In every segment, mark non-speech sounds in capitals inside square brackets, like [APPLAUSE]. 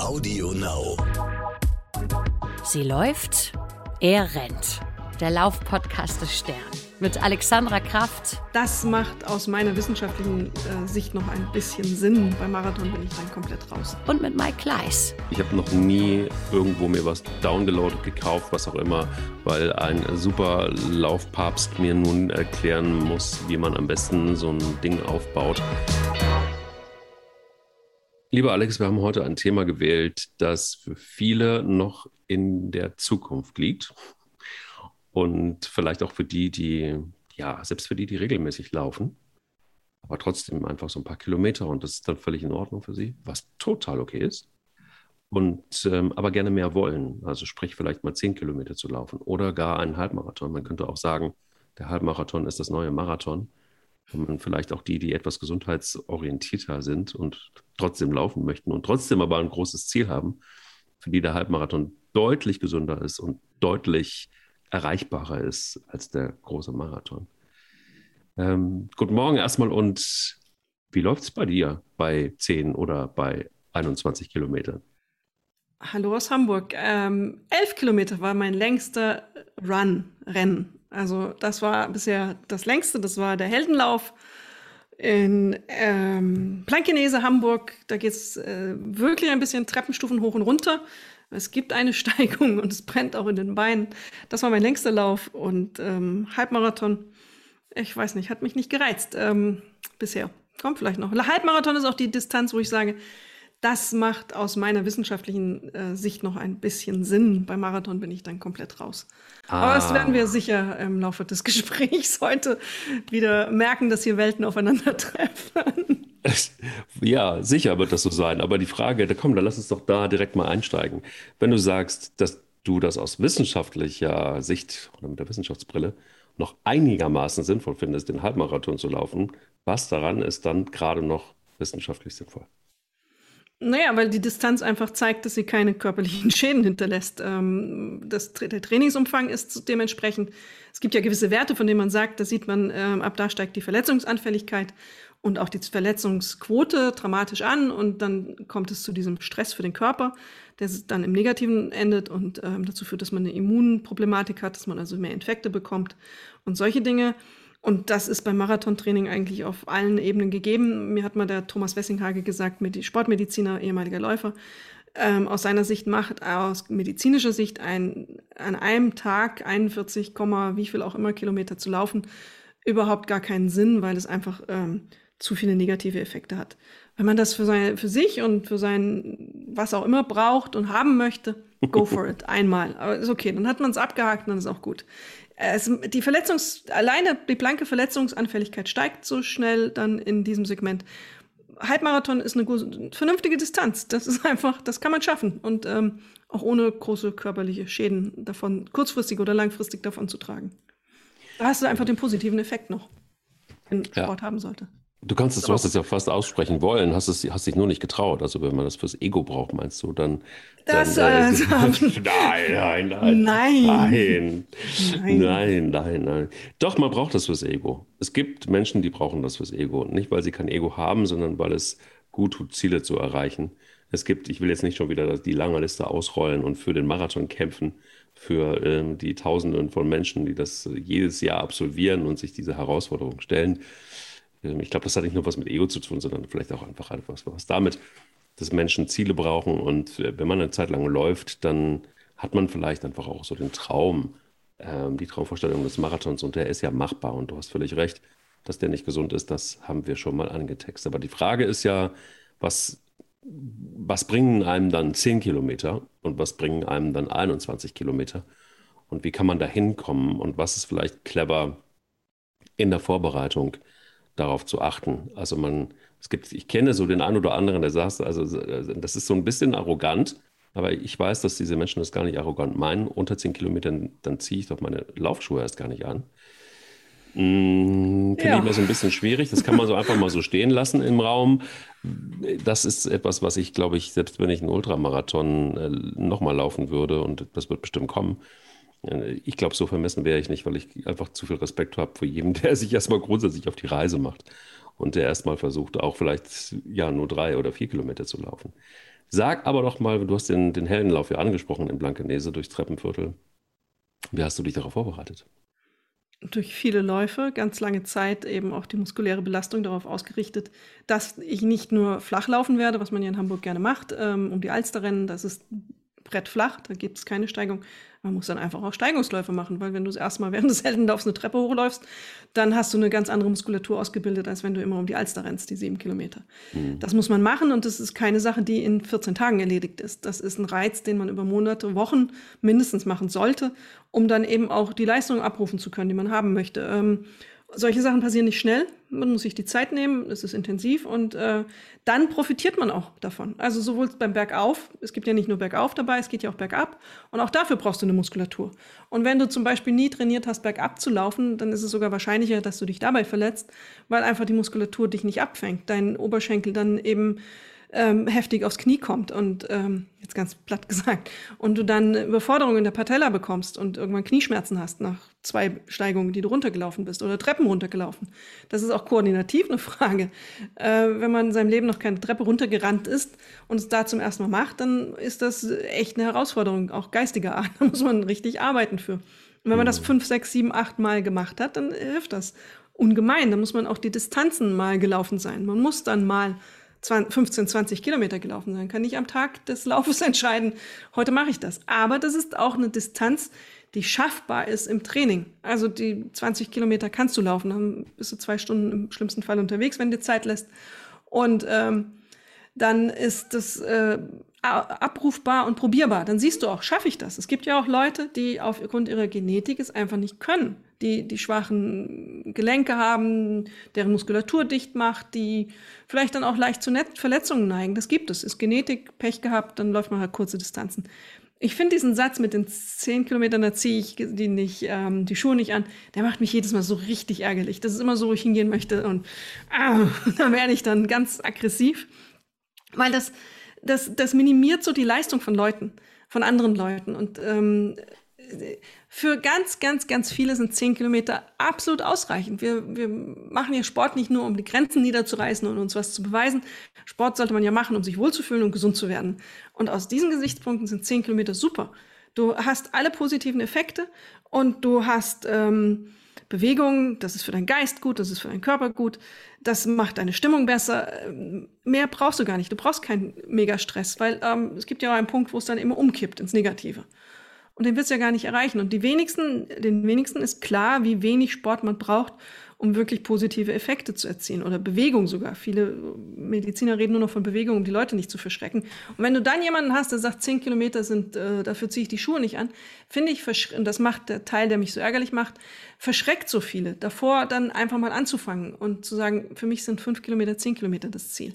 Audio Now. Sie läuft, er rennt. Der Laufpodcast des Stern. Mit Alexandra Kraft. Das macht aus meiner wissenschaftlichen äh, Sicht noch ein bisschen Sinn. Beim Marathon bin ich dann komplett raus. Und mit Mike Kleiss. Ich habe noch nie irgendwo mir was downgeloadet, gekauft, was auch immer, weil ein super Laufpapst mir nun erklären muss, wie man am besten so ein Ding aufbaut. Lieber Alex, wir haben heute ein Thema gewählt, das für viele noch in der Zukunft liegt. Und vielleicht auch für die, die, ja, selbst für die, die regelmäßig laufen, aber trotzdem einfach so ein paar Kilometer und das ist dann völlig in Ordnung für sie, was total okay ist. Und ähm, aber gerne mehr wollen. Also sprich, vielleicht mal zehn Kilometer zu laufen oder gar einen Halbmarathon. Man könnte auch sagen, der Halbmarathon ist das neue Marathon und vielleicht auch die, die etwas gesundheitsorientierter sind und trotzdem laufen möchten und trotzdem aber ein großes Ziel haben, für die der Halbmarathon deutlich gesünder ist und deutlich erreichbarer ist als der große Marathon. Ähm, guten Morgen erstmal und wie läuft es bei dir bei 10 oder bei 21 Kilometern? Hallo aus Hamburg. Ähm, elf Kilometer war mein längster Run, Rennen. Also das war bisher das längste, das war der Heldenlauf in ähm, Plankenese, Hamburg. Da geht es äh, wirklich ein bisschen Treppenstufen hoch und runter. Es gibt eine [LAUGHS] Steigung und es brennt auch in den Beinen. Das war mein längster Lauf und ähm, Halbmarathon. Ich weiß nicht, hat mich nicht gereizt ähm, bisher. Kommt vielleicht noch. Halbmarathon ist auch die Distanz, wo ich sage, das macht aus meiner wissenschaftlichen äh, Sicht noch ein bisschen Sinn. Beim Marathon bin ich dann komplett raus. Ah. Aber das werden wir sicher im Laufe des [LAUGHS] Gesprächs heute wieder merken, dass hier Welten aufeinandertreffen. Ja, sicher wird das so sein. Aber die Frage, da komm, dann lass uns doch da direkt mal einsteigen. Wenn du sagst, dass du das aus wissenschaftlicher Sicht oder mit der Wissenschaftsbrille noch einigermaßen sinnvoll findest, den Halbmarathon zu laufen, was daran ist dann gerade noch wissenschaftlich sinnvoll? Naja, weil die Distanz einfach zeigt, dass sie keine körperlichen [LAUGHS] Schäden hinterlässt. Ähm, das, der Trainingsumfang ist dementsprechend, es gibt ja gewisse Werte, von denen man sagt, da sieht man, ähm, ab da steigt die Verletzungsanfälligkeit und auch die Verletzungsquote dramatisch an und dann kommt es zu diesem Stress für den Körper, der dann im Negativen endet und ähm, dazu führt, dass man eine Immunproblematik hat, dass man also mehr Infekte bekommt und solche Dinge. Und das ist beim Marathontraining eigentlich auf allen Ebenen gegeben. Mir hat mal der Thomas Wessinghage gesagt, Sportmediziner, ehemaliger Läufer, ähm, aus seiner Sicht macht aus medizinischer Sicht ein, an einem Tag 41, wie viel auch immer Kilometer zu laufen überhaupt gar keinen Sinn, weil es einfach ähm, zu viele negative Effekte hat. Wenn man das für, sein, für sich und für sein was auch immer braucht und haben möchte, go for it, einmal. Aber ist okay, dann hat man es abgehakt und dann ist auch gut. Es, die Verletzungs, alleine die blanke Verletzungsanfälligkeit steigt so schnell dann in diesem Segment. Halbmarathon ist eine gute, vernünftige Distanz. Das ist einfach, das kann man schaffen und ähm, auch ohne große körperliche Schäden davon, kurzfristig oder langfristig davon zu tragen. Da hast du einfach den positiven Effekt noch, den Sport ja. haben sollte. Du kannst es, du hast es ja fast aussprechen wollen, hast, es, hast dich nur nicht getraut. Also wenn man das fürs Ego braucht, meinst du, dann... Das, dann, äh, äh [LAUGHS] nein, nein, nein, nein. Nein. Nein, nein, nein. Doch, man braucht das fürs Ego. Es gibt Menschen, die brauchen das fürs Ego. Nicht, weil sie kein Ego haben, sondern weil es gut tut, Ziele zu erreichen. Es gibt, ich will jetzt nicht schon wieder die lange Liste ausrollen und für den Marathon kämpfen, für ähm, die Tausenden von Menschen, die das äh, jedes Jahr absolvieren und sich diese Herausforderung stellen. Ähm, ich glaube, das hat nicht nur was mit Ego zu tun, sondern vielleicht auch einfach etwas was damit, dass Menschen Ziele brauchen. Und äh, wenn man eine Zeit lang läuft, dann hat man vielleicht einfach auch so den Traum, ähm, die Traumvorstellung des Marathons. Und der ist ja machbar. Und du hast völlig recht, dass der nicht gesund ist. Das haben wir schon mal angetextet. Aber die Frage ist ja, was, was bringen einem dann 10 Kilometer und was bringen einem dann 21 Kilometer? Und wie kann man da hinkommen? Und was ist vielleicht clever in der Vorbereitung? Darauf zu achten. Also man, es gibt, ich kenne so den einen oder anderen, der sagt, also das ist so ein bisschen arrogant, aber ich weiß, dass diese Menschen das gar nicht arrogant meinen. Unter 10 Kilometern, dann ziehe ich doch meine Laufschuhe erst gar nicht an. Hm, Finde ja. ich mir so ein bisschen schwierig. Das kann man so einfach mal so stehen lassen im Raum. Das ist etwas, was ich, glaube ich, selbst wenn ich einen Ultramarathon äh, nochmal laufen würde, und das wird bestimmt kommen, ich glaube, so vermessen wäre ich nicht, weil ich einfach zu viel Respekt habe vor jedem, [LAUGHS] der sich erstmal grundsätzlich auf die Reise macht und der erstmal versucht, auch vielleicht ja nur drei oder vier Kilometer zu laufen. Sag aber doch mal, du hast den, den Heldenlauf ja angesprochen in Blankenese durchs Treppenviertel. Wie hast du dich darauf vorbereitet? Durch viele Läufe, ganz lange Zeit eben auch die muskuläre Belastung darauf ausgerichtet, dass ich nicht nur flach laufen werde, was man ja in Hamburg gerne macht, ähm, um die Alster rennen, das ist brettflach, da gibt es keine Steigung, man muss dann einfach auch Steigungsläufe machen, weil wenn [LAUGHS] du das erste Mal während des Heldenlaufs eine Treppe hochläufst, dann hast du eine ganz andere Muskulatur ausgebildet, als wenn du immer um die Alster rennst, die sieben Kilometer. Mhm. Das muss man machen und das ist keine Sache, die in 14 Tagen erledigt ist. Das ist ein Reiz, den man über Monate, Wochen mindestens machen sollte, um dann eben auch die Leistung abrufen zu können, die man haben möchte. Ähm, solche Sachen passieren nicht schnell. Man muss sich die Zeit nehmen, es ist intensiv und äh, dann profitiert man auch davon. Also sowohl beim Bergauf, es gibt ja nicht nur Bergauf dabei, es geht ja auch bergab und auch dafür brauchst du eine Muskulatur. Und wenn du zum Beispiel nie trainiert hast, bergab zu laufen, dann ist es sogar wahrscheinlicher, dass du dich dabei verletzt, weil einfach die Muskulatur dich nicht abfängt, dein Oberschenkel dann eben ähm, heftig aufs Knie kommt und ähm, jetzt ganz platt [LAUGHS] gesagt und du dann Überforderung in der Patella bekommst und irgendwann Knieschmerzen hast nach zwei Steigungen, die du runtergelaufen bist oder Treppen runtergelaufen. Das ist auch koordinativ eine Frage. Äh, wenn man in seinem Leben noch keine Treppe runtergerannt ist und es da zum ersten Mal macht, dann ist das echt eine Herausforderung, auch geistiger Art. [LAUGHS] Da muss man richtig arbeiten für. Und wenn man das mhm. fünf, sechs, sieben, acht Mal gemacht hat, dann hilft das ungemein. Da muss man auch die Distanzen mal gelaufen sein. Man muss dann mal 15, 20 Kilometer gelaufen sein. Kann ich am Tag des Laufes [LAUGHS] entscheiden, heute mache ich das. Aber das ist auch eine Distanz, die schaffbar ist im Training. Also die 20 Kilometer kannst du laufen, dann bist du zwei Stunden im schlimmsten Fall unterwegs, wenn dir Zeit lässt. Und ähm, dann ist das äh, abrufbar und probierbar. Dann siehst du auch, schaffe ich das? Es gibt ja auch Leute, die aufgrund ihrer Genetik es einfach nicht können, die die schwachen Gelenke haben, deren Muskulatur dicht macht, die vielleicht dann auch leicht zu Verletzungen neigen. Das gibt es. Ist Genetik, Pech gehabt, dann läuft man halt kurze Distanzen. Ich finde diesen Satz mit den zehn Kilometern, da ziehe ich die, nicht, ähm, die Schuhe nicht an, der macht mich jedes Mal so richtig ärgerlich. Das ist immer so, wo ich hingehen möchte und ah, [LAUGHS] da werde ich dann ganz aggressiv, weil das, das, das minimiert so die Leistung von Leuten, von anderen Leuten. Und ähm, für ganz, ganz, ganz viele sind zehn Kilometer absolut ausreichend. Wir, wir machen ja Sport nicht nur, um die Grenzen niederzureißen und uns was zu beweisen. Sport sollte man ja machen, um sich wohlzufühlen und gesund zu werden. Und aus diesen Gesichtspunkten sind zehn Kilometer super. Du hast alle positiven Effekte und du hast ähm, Bewegung, das ist für deinen Geist gut, das ist für deinen Körper gut, das macht deine Stimmung besser. Mehr brauchst du gar nicht. Du brauchst keinen Megastress, weil ähm, es gibt ja auch einen Punkt, wo es dann immer umkippt ins Negative. Und den wirst du ja gar nicht erreichen. Und die wenigsten, den wenigsten ist klar, wie wenig Sport man braucht, um wirklich positive Effekte zu erzielen oder Bewegung sogar. Viele Mediziner reden nur noch von Bewegung, um die Leute nicht zu verschrecken. Und wenn du dann jemanden hast, der sagt, zehn Kilometer sind, äh, dafür ziehe ich die Schuhe nicht an, finde ich, und das macht der Teil, der mich so ärgerlich macht, verschreckt so viele. Davor dann einfach mal anzufangen und zu sagen, für mich sind fünf Kilometer, zehn Kilometer das Ziel.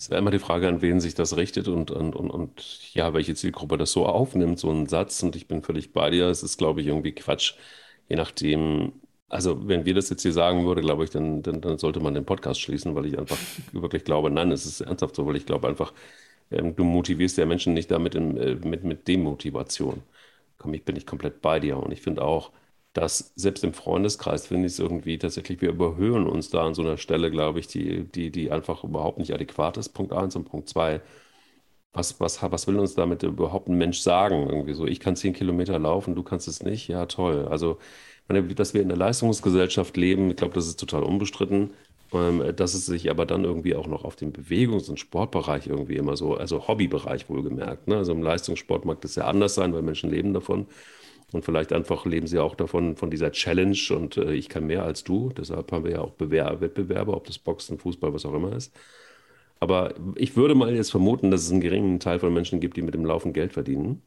Es wäre immer die Frage, an wen sich das richtet und, und, und, und ja, welche Zielgruppe das so aufnimmt, so ein Satz. Und ich bin völlig bei dir. Es ist, glaube ich, irgendwie Quatsch, je nachdem, also, wenn wir das jetzt hier sagen würde, glaube ich, dann, dann, dann sollte man den Podcast schließen, weil ich einfach [LAUGHS] wirklich glaube, nein, es ist ernsthaft so, weil ich glaube einfach, ähm, du motivierst ja Menschen nicht damit in, äh, mit, mit Demotivation. Komm, ich bin nicht komplett bei dir. Und ich finde auch, dass selbst im Freundeskreis finde ich es irgendwie tatsächlich, wir überhöhen uns da an so einer Stelle, glaube ich, die, die, die einfach überhaupt nicht adäquat ist. Punkt eins und Punkt zwei. Was, was, was will uns damit überhaupt ein Mensch sagen? Irgendwie so, ich kann zehn Kilometer laufen, du kannst es nicht. Ja, toll. Also dass wir in der Leistungsgesellschaft leben, ich glaube, das ist total unbestritten. Ähm, dass es sich aber dann irgendwie auch noch auf den Bewegungs- und Sportbereich irgendwie immer so, also Hobbybereich wohlgemerkt. Ne? Also im Leistungssport mag das ja anders sein, weil Menschen leben davon. Und vielleicht einfach leben sie auch davon, von dieser Challenge und äh, ich kann mehr als du. Deshalb haben wir ja auch Bewer Wettbewerbe, ob das Boxen, Fußball, was auch immer ist. Aber ich würde mal jetzt vermuten, dass es einen geringen Teil von Menschen gibt, die mit dem Laufen Geld verdienen.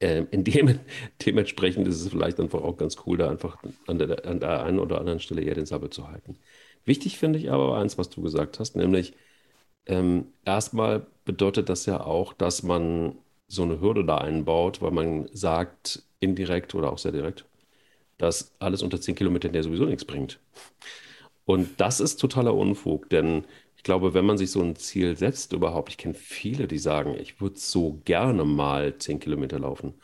Ähm, dem, [LAUGHS] dementsprechend ist es vielleicht einfach auch ganz cool, da einfach an der, an der einen oder anderen Stelle eher den Sabbel zu halten. Wichtig finde ich aber eins, was du gesagt hast, nämlich ähm, erstmal bedeutet das ja auch, dass man so eine Hürde da einbaut, weil man sagt, indirekt oder auch sehr direkt, dass alles unter 10 Kilometern ja sowieso nichts bringt. Und das ist totaler Unfug, denn ich glaube, wenn man sich so ein Ziel setzt überhaupt, ich kenne viele, die sagen, ich würde so gerne mal 10 Kilometer laufen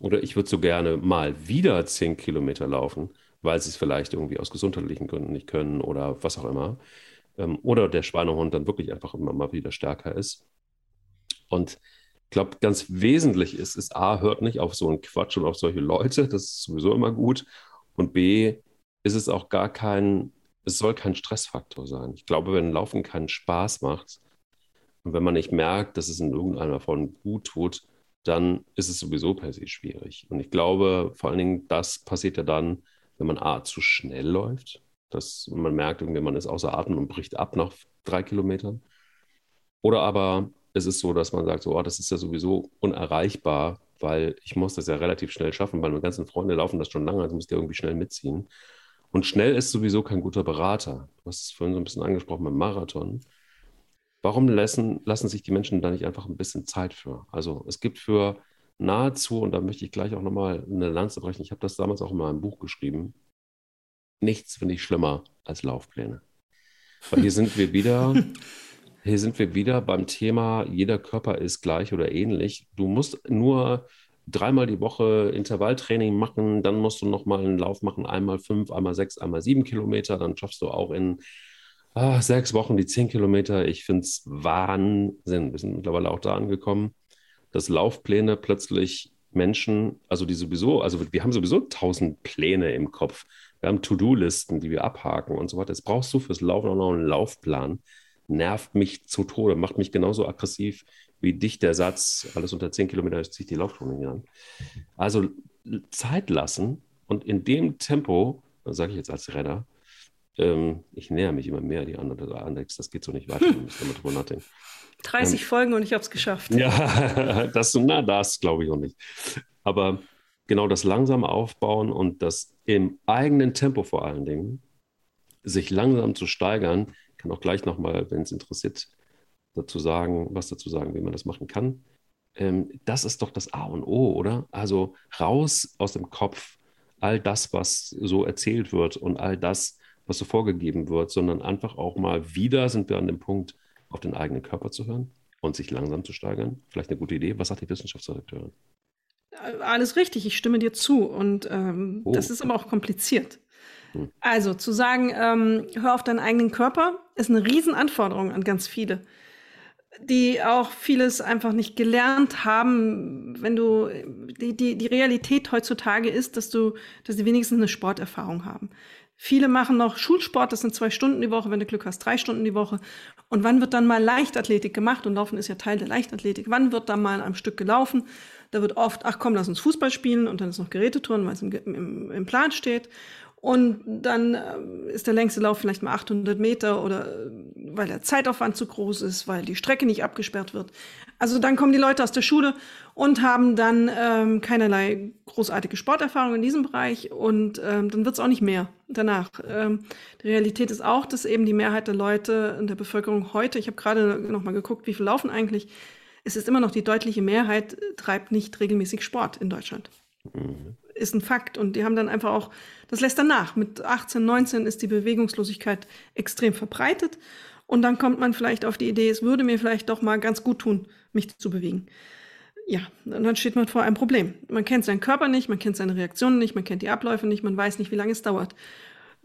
oder ich würde so gerne mal wieder 10 Kilometer laufen, weil sie es vielleicht irgendwie aus gesundheitlichen Gründen nicht können oder was auch immer. Ähm, oder der Schweinehund dann wirklich einfach immer mal wieder stärker ist. Und glaube, ganz wesentlich ist, ist A, hört nicht auf so einen Quatsch und auf solche Leute, das ist sowieso immer gut. Und B, ist es auch gar kein, es soll kein Stressfaktor sein. Ich glaube, wenn Laufen keinen Spaß macht und wenn man nicht merkt, dass es in irgendeiner Form gut tut, dann ist es sowieso per se schwierig. Und ich glaube, vor allen Dingen, das passiert ja dann, wenn man A, zu schnell läuft, dass man merkt, irgendwie, man ist außer Atem und bricht ab nach drei Kilometern. Oder aber es ist so, dass man sagt, so, oh, das ist ja sowieso unerreichbar, weil ich muss das ja relativ schnell schaffen, weil meine ganzen Freunde laufen das schon lange, also muss ich irgendwie schnell mitziehen. Und schnell ist sowieso kein guter Berater. Du hast es vorhin so ein bisschen angesprochen beim Marathon. Warum lassen, lassen sich die Menschen da nicht einfach ein bisschen Zeit für? Also es gibt für nahezu, und da möchte ich gleich auch nochmal eine Lanze brechen, ich habe das damals auch in meinem Buch geschrieben, nichts finde ich schlimmer als Laufpläne. Weil hier sind wir wieder, [LAUGHS] hier sind wir wieder beim Thema, jeder Körper ist gleich oder ähnlich. Du musst nur dreimal die Woche Intervalltraining machen, dann musst du nochmal einen Lauf machen, einmal fünf, einmal sechs, einmal sieben Kilometer, dann schaffst du auch in ah, sechs Wochen die zehn Kilometer. Ich finde es Wahnsinn. Wir sind mittlerweile auch da angekommen, dass Laufpläne plötzlich Menschen, also die sowieso, also wir haben sowieso tausend Pläne im Kopf. Wir haben To-Do-Listen, die wir abhaken und so weiter. Jetzt brauchst du fürs Laufen auch noch einen Laufplan. Nervt mich zu Tode, macht mich genauso aggressiv wie dich der Satz, alles unter 10 Kilometer zieht die Laufstunde an. Also Zeit lassen und in dem Tempo, sage ich jetzt als Renner, ähm, ich näher mich immer mehr die anderen, Alex, das geht so nicht weiter, hm. ich drüber nachdenken. 30 ähm, Folgen und ich habe es geschafft. Ja, [LAUGHS] das, na, das glaube ich noch nicht. Aber genau das langsam aufbauen und das im eigenen Tempo vor allen Dingen, sich langsam zu steigern, kann auch gleich nochmal, wenn es interessiert, dazu sagen, was dazu sagen, wie man das machen kann. Ähm, das ist doch das A und O, oder? Also raus aus dem Kopf all das, was so erzählt wird und all das, was so vorgegeben wird, sondern einfach auch mal wieder sind wir an dem Punkt, auf den eigenen Körper zu hören und sich langsam zu steigern. Vielleicht eine gute Idee. Was sagt die Wissenschaftsredakteurin? Alles richtig, ich stimme dir zu. Und ähm, oh. das ist aber auch kompliziert. Also zu sagen, ähm, hör auf deinen eigenen Körper, ist eine Riesenanforderung an ganz viele die auch vieles einfach nicht gelernt haben, wenn du die, die, die Realität heutzutage ist, dass du, dass sie wenigstens eine Sporterfahrung haben. Viele machen noch Schulsport, das sind zwei Stunden die Woche, wenn du Glück hast, drei Stunden die Woche. Und wann wird dann mal Leichtathletik gemacht? Und Laufen ist ja Teil der Leichtathletik. Wann wird dann mal am Stück gelaufen? Da wird oft, ach komm, lass uns Fußball spielen und dann ist noch Gerätetouren, weil es im, im, im Plan steht. Und dann äh, ist der längste Lauf vielleicht mal 800 Meter oder äh, weil der Zeitaufwand zu groß ist, weil die Strecke nicht abgesperrt wird. Also dann kommen die Leute aus der Schule und haben dann ähm, keinerlei großartige Sporterfahrung in diesem Bereich und ähm, dann wird es auch nicht mehr danach. Ähm, die Realität ist auch, dass eben die Mehrheit der Leute in der Bevölkerung heute, ich habe gerade noch mal geguckt, wie viel laufen eigentlich, es ist immer noch die deutliche Mehrheit, treibt nicht regelmäßig Sport in Deutschland. Mhm ist ein Fakt. Und die haben dann einfach auch, das lässt dann nach. Mit 18, 19 ist die Bewegungslosigkeit extrem verbreitet. Und dann kommt man vielleicht auf die Idee, es würde mir vielleicht doch mal ganz gut tun, mich zu bewegen. Ja, und dann steht man vor einem Problem. Man kennt seinen Körper nicht, man kennt seine Reaktionen nicht, man kennt die Abläufe nicht, man weiß nicht, wie lange es dauert.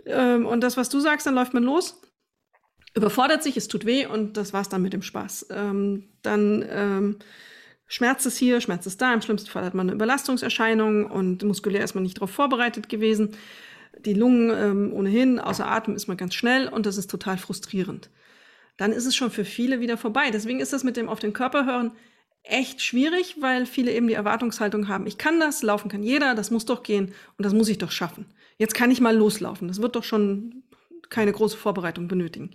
Ähm, und das, was du sagst, dann läuft man los, überfordert sich, es tut weh und das war's dann mit dem Spaß. Ähm, dann ähm, Schmerzt es hier, Schmerzt es da. Im schlimmsten Fall hat man eine Überlastungserscheinung und muskulär ist man nicht darauf vorbereitet gewesen. Die Lungen ähm, ohnehin, außer Atem ist man ganz schnell und das ist total frustrierend. Dann ist es schon für viele wieder vorbei. Deswegen ist das mit dem auf den Körper hören echt schwierig, weil viele eben die Erwartungshaltung haben, ich kann das, laufen kann jeder, das muss doch gehen und das muss ich doch schaffen. Jetzt kann ich mal loslaufen. Das wird doch schon keine große Vorbereitung benötigen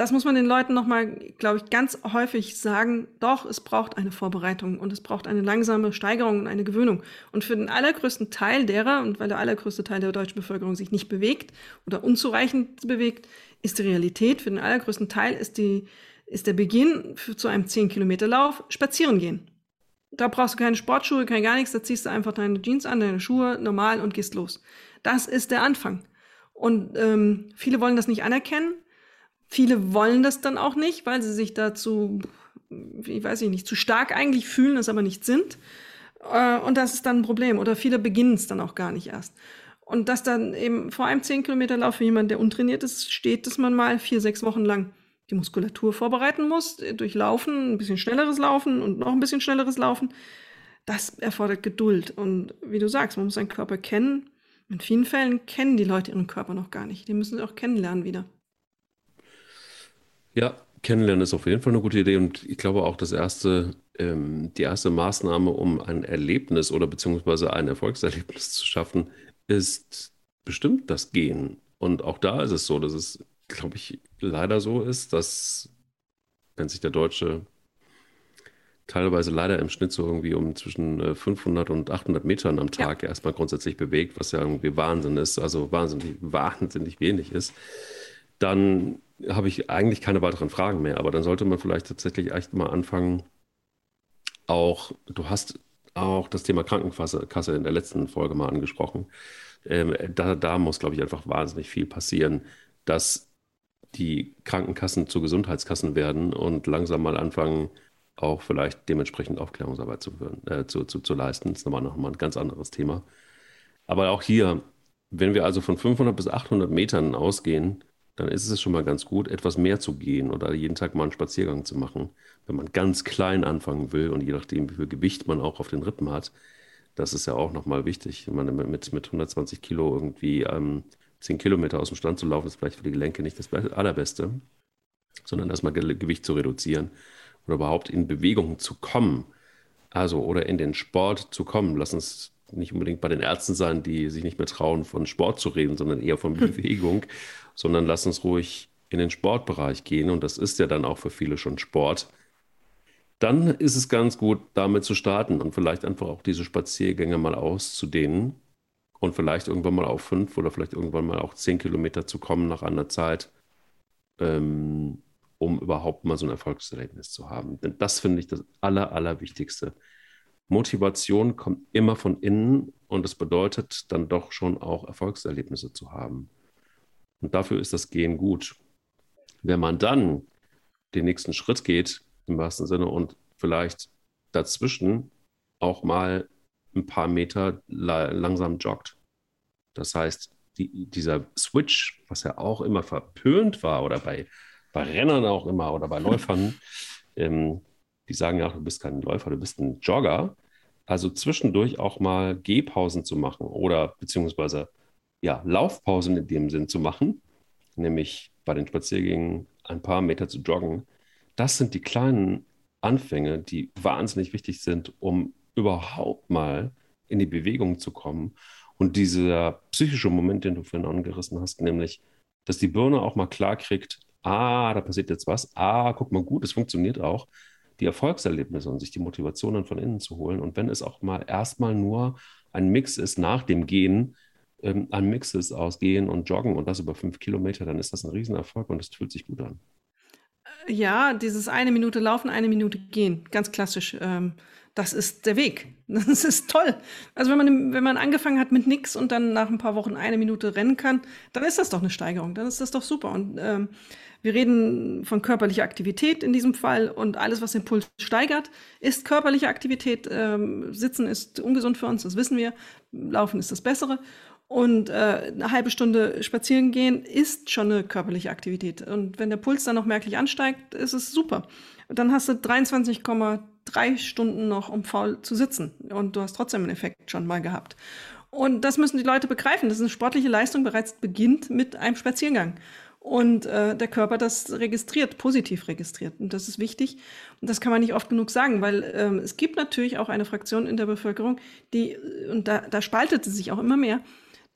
das muss man den Leuten nochmal, glaube ich, ganz häufig sagen, doch, es braucht eine Vorbereitung und es braucht eine langsame Steigerung und eine Gewöhnung. Und für den allergrößten Teil derer, und weil der allergrößte Teil der deutschen Bevölkerung sich nicht bewegt oder unzureichend bewegt, ist die Realität, für den allergrößten Teil ist, die, ist der Beginn für, zu einem 10-Kilometer-Lauf spazieren gehen. Da brauchst du keine Sportschuhe, kein gar nichts, da ziehst du einfach deine Jeans an, deine Schuhe normal und gehst los. Das ist der Anfang. Und ähm, viele wollen das nicht anerkennen Viele wollen das dann auch nicht, weil sie sich dazu, ich weiß nicht, zu stark eigentlich fühlen, es aber nicht sind. Äh, und das ist dann ein Problem. Oder viele beginnen es dann auch gar nicht erst. Und dass dann eben vor einem 10 Kilometer Lauf für jemanden, der untrainiert ist, steht, dass man mal vier, sechs Wochen lang die Muskulatur vorbereiten muss, durch Laufen, ein bisschen schnelleres Laufen und noch ein bisschen schnelleres Laufen. Das erfordert Geduld. Und wie du sagst, man muss seinen Körper kennen. In vielen Fällen kennen die Leute ihren Körper noch gar nicht. Die müssen sie auch kennenlernen wieder. Ja, kennenlernen ist auf jeden Fall eine gute Idee. Und ich glaube auch, das erste, ähm, die erste Maßnahme, um ein Erlebnis oder beziehungsweise ein Erfolgserlebnis zu schaffen, ist bestimmt das Gehen. Und auch da ist es so, dass es, glaube ich, leider so ist, dass, wenn sich der Deutsche teilweise leider im Schnitt so irgendwie um zwischen 500 äh, und 800 Metern am Tag ja. erstmal grundsätzlich bewegt, was ja irgendwie Wahnsinn ist, also wahnsinnig, [LAUGHS] wahnsinnig wenig ist, dann habe ich eigentlich keine weiteren Fragen mehr. Aber dann sollte man vielleicht tatsächlich echt mal anfangen, auch, du hast auch das Thema Krankenkasse in der letzten Folge mal angesprochen. Ähm, da, da muss, glaube ich, einfach wahnsinnig viel passieren, dass die Krankenkassen zu Gesundheitskassen werden und langsam mal anfangen, auch vielleicht dementsprechend Aufklärungsarbeit zu, äh, zu, zu, zu leisten. Das ist nochmal, nochmal ein ganz anderes Thema. Aber auch hier, wenn wir also von 500 bis 800 Metern ausgehen, dann ist es schon mal ganz gut, etwas mehr zu gehen oder jeden Tag mal einen Spaziergang zu machen. Wenn man ganz klein anfangen will und je nachdem, wie viel Gewicht man auch auf den Rippen hat, das ist ja auch nochmal wichtig. Man mit, mit 120 Kilo irgendwie ähm, 10 Kilometer aus dem Stand zu laufen, ist vielleicht für die Gelenke nicht das Allerbeste, sondern erstmal Ge Gewicht zu reduzieren oder überhaupt in Bewegung zu kommen. Also oder in den Sport zu kommen. Lass uns nicht unbedingt bei den Ärzten sein, die sich nicht mehr trauen, von Sport zu reden, sondern eher von [LAUGHS] Bewegung sondern lass uns ruhig in den Sportbereich gehen. Und das ist ja dann auch für viele schon Sport. Dann ist es ganz gut, damit zu starten und vielleicht einfach auch diese Spaziergänge mal auszudehnen und vielleicht irgendwann mal auf fünf oder vielleicht irgendwann mal auch zehn Kilometer zu kommen nach einer Zeit, ähm, um überhaupt mal so ein Erfolgserlebnis zu haben. Denn das finde ich das Aller, Allerwichtigste. Motivation kommt immer von innen und es bedeutet dann doch schon auch Erfolgserlebnisse zu haben. Und dafür ist das Gehen gut. Wenn man dann den nächsten Schritt geht, im wahrsten Sinne, und vielleicht dazwischen auch mal ein paar Meter langsam joggt. Das heißt, die, dieser Switch, was ja auch immer verpönt war, oder bei, bei Rennern auch immer, oder bei Läufern, [LAUGHS] ähm, die sagen ja, du bist kein Läufer, du bist ein Jogger. Also zwischendurch auch mal Gehpausen zu machen oder beziehungsweise ja, Laufpausen in dem Sinn zu machen, nämlich bei den Spaziergängen ein paar Meter zu joggen, das sind die kleinen Anfänge, die wahnsinnig wichtig sind, um überhaupt mal in die Bewegung zu kommen. Und dieser psychische Moment, den du vorhin angerissen hast, nämlich, dass die Birne auch mal klar kriegt, ah, da passiert jetzt was, ah, guck mal gut, es funktioniert auch, die Erfolgserlebnisse und sich die Motivationen von innen zu holen. Und wenn es auch mal erstmal nur ein Mix ist nach dem Gehen, ähm, an Mixes ausgehen und joggen und das über fünf Kilometer, dann ist das ein Riesenerfolg und es fühlt sich gut an. Äh, ja, dieses eine Minute laufen, eine Minute gehen, ganz klassisch. Ähm, das ist der Weg. [LAUGHS] Das ist toll. Also wenn man, wenn man angefangen hat mit nichts und dann nach ein paar Wochen eine Minute rennen kann, dann ist das doch eine Steigerung. Dann ist das doch super. Und ähm, wir reden von körperlicher Aktivität in diesem Fall und alles, was den Puls steigert, ist körperliche Aktivität. Ähm, Sitzen ist ungesund für uns, das wissen wir. Laufen ist das Bessere. Und äh, eine halbe Stunde spazieren gehen ist schon eine körperliche Aktivität. Und wenn der Puls dann noch merklich ansteigt, ist es super. Und dann hast du 23,3 Stunden noch, um faul zu sitzen. Und du hast trotzdem einen Effekt schon mal gehabt. Und das müssen die Leute begreifen, dass eine sportliche Leistung bereits beginnt mit einem Spaziergang. Und äh, der Körper das registriert, positiv registriert. Und das ist wichtig. Und das kann man nicht oft genug sagen, weil ähm, es gibt natürlich auch eine Fraktion in der Bevölkerung, die, und da, da spaltet es sich auch immer mehr,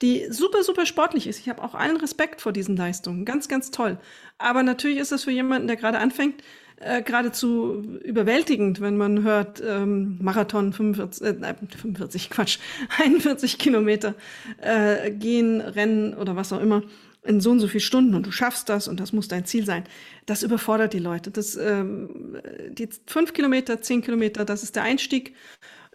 die super, super sportlich ist. Ich habe auch allen Respekt vor diesen Leistungen. Ganz, ganz toll. Aber natürlich ist es für jemanden, der gerade anfängt, äh, geradezu überwältigend, wenn man hört, ähm, Marathon 45, äh, 45, Quatsch, [LAUGHS] 41 Kilometer äh, gehen, rennen oder was auch immer in so und so viele Stunden und du schaffst das und das muss dein Ziel sein. Das überfordert die Leute. Das, ähm, die fünf Kilometer, zehn Kilometer, das ist der Einstieg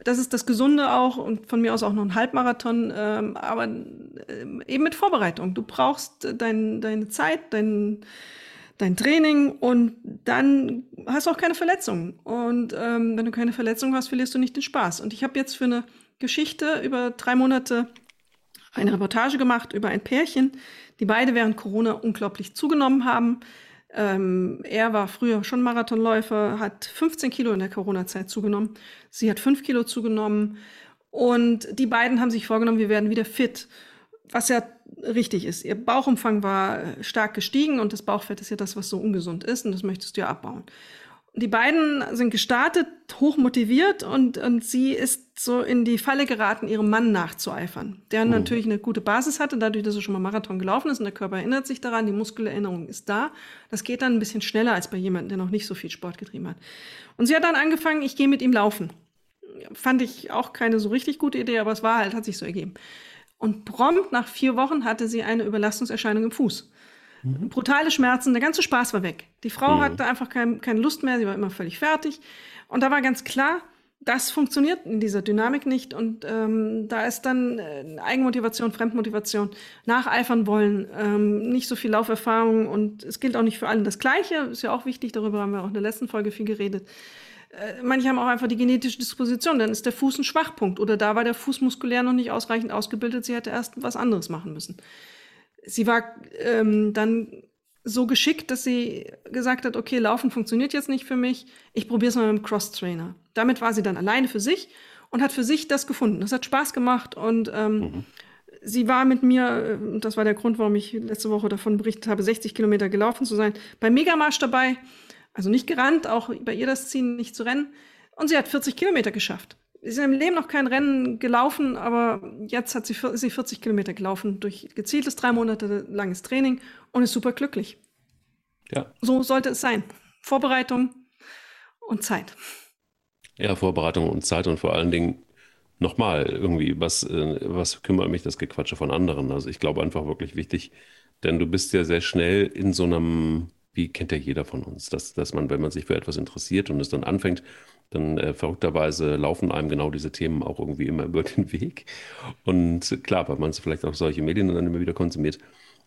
das ist das Gesunde auch und von mir aus auch noch ein Halbmarathon, ähm, aber äh, eben mit Vorbereitung. Du brauchst dein, deine Zeit, dein, dein Training und dann hast du auch keine Verletzungen. Und ähm, wenn du keine Verletzungen hast, verlierst du nicht den Spaß. Und ich habe jetzt für eine Geschichte über drei Monate eine Reportage gemacht über ein Pärchen, die beide während Corona unglaublich zugenommen haben. Ähm, er war früher schon Marathonläufer, hat 15 Kilo in der Corona-Zeit zugenommen. Sie hat 5 Kilo zugenommen. Und die beiden haben sich vorgenommen, wir werden wieder fit. Was ja richtig ist. Ihr Bauchumfang war stark gestiegen und das Bauchfett ist ja das, was so ungesund ist und das möchtest du ja abbauen. Die beiden sind gestartet, hoch motiviert und, und sie ist so in die Falle geraten, ihrem Mann nachzueifern, der mhm. natürlich eine gute Basis hatte, dadurch, dass er schon mal Marathon gelaufen ist und der Körper erinnert sich daran, die Muskelerinnerung ist da. Das geht dann ein bisschen schneller als bei jemandem, der noch nicht so viel Sport getrieben hat. Und sie hat dann angefangen, ich gehe mit ihm laufen. Fand ich auch keine so richtig gute Idee, aber es war halt, hat sich so ergeben. Und prompt nach vier Wochen hatte sie eine Überlastungserscheinung im Fuß. Mhm. Brutale Schmerzen, der ganze Spaß war weg. Die Frau mhm. hatte einfach kein, keine Lust mehr, sie war immer völlig fertig. Und da war ganz klar, das funktioniert in dieser Dynamik nicht. Und ähm, da ist dann äh, Eigenmotivation, Fremdmotivation, nacheifern wollen, ähm, nicht so viel Lauferfahrung. Und es gilt auch nicht für alle das Gleiche. Ist ja auch wichtig, darüber haben wir auch in der letzten Folge viel geredet. Äh, manche haben auch einfach die genetische Disposition, dann ist der Fuß ein Schwachpunkt. Oder da war der Fuß muskulär noch nicht ausreichend ausgebildet, sie hätte erst was anderes machen müssen sie war ähm, dann so geschickt, dass sie gesagt hat, okay, Laufen funktioniert jetzt nicht für mich, ich probiere es mal mit dem Cross-Trainer. Damit war sie dann alleine für sich und hat für sich das gefunden. Das hat Spaß gemacht und ähm, mhm. sie war mit mir, äh, das war der Grund, warum ich letzte Woche davon berichtet habe, 60 Kilometer gelaufen zu sein, beim Megamarsch dabei, also nicht gerannt, auch bei ihr das Ziel nicht zu rennen. Und sie hat 40 Kilometer geschafft ist im Leben noch kein Rennen gelaufen, aber jetzt hat sie, ist sie 40 Kilometer gelaufen durch gezieltes drei Monate langes Training und ist super glücklich. Ja. So sollte es sein. Vorbereitung und Zeit. Ja, Vorbereitung und Zeit und vor allen Dingen nochmal irgendwie, was, äh, was kümmert mich das Gequatsche von anderen? Also ich glaube einfach wirklich wichtig, denn du bist ja sehr schnell in so einem, wie kennt ja jeder von uns, dass, dass man, wenn man sich für etwas interessiert und es dann anfängt, dann äh, verrückterweise laufen einem genau diese Themen auch irgendwie immer über [LAUGHS] den Weg. Und klar, weil man vielleicht auch solche Medien dann immer wieder konsumiert.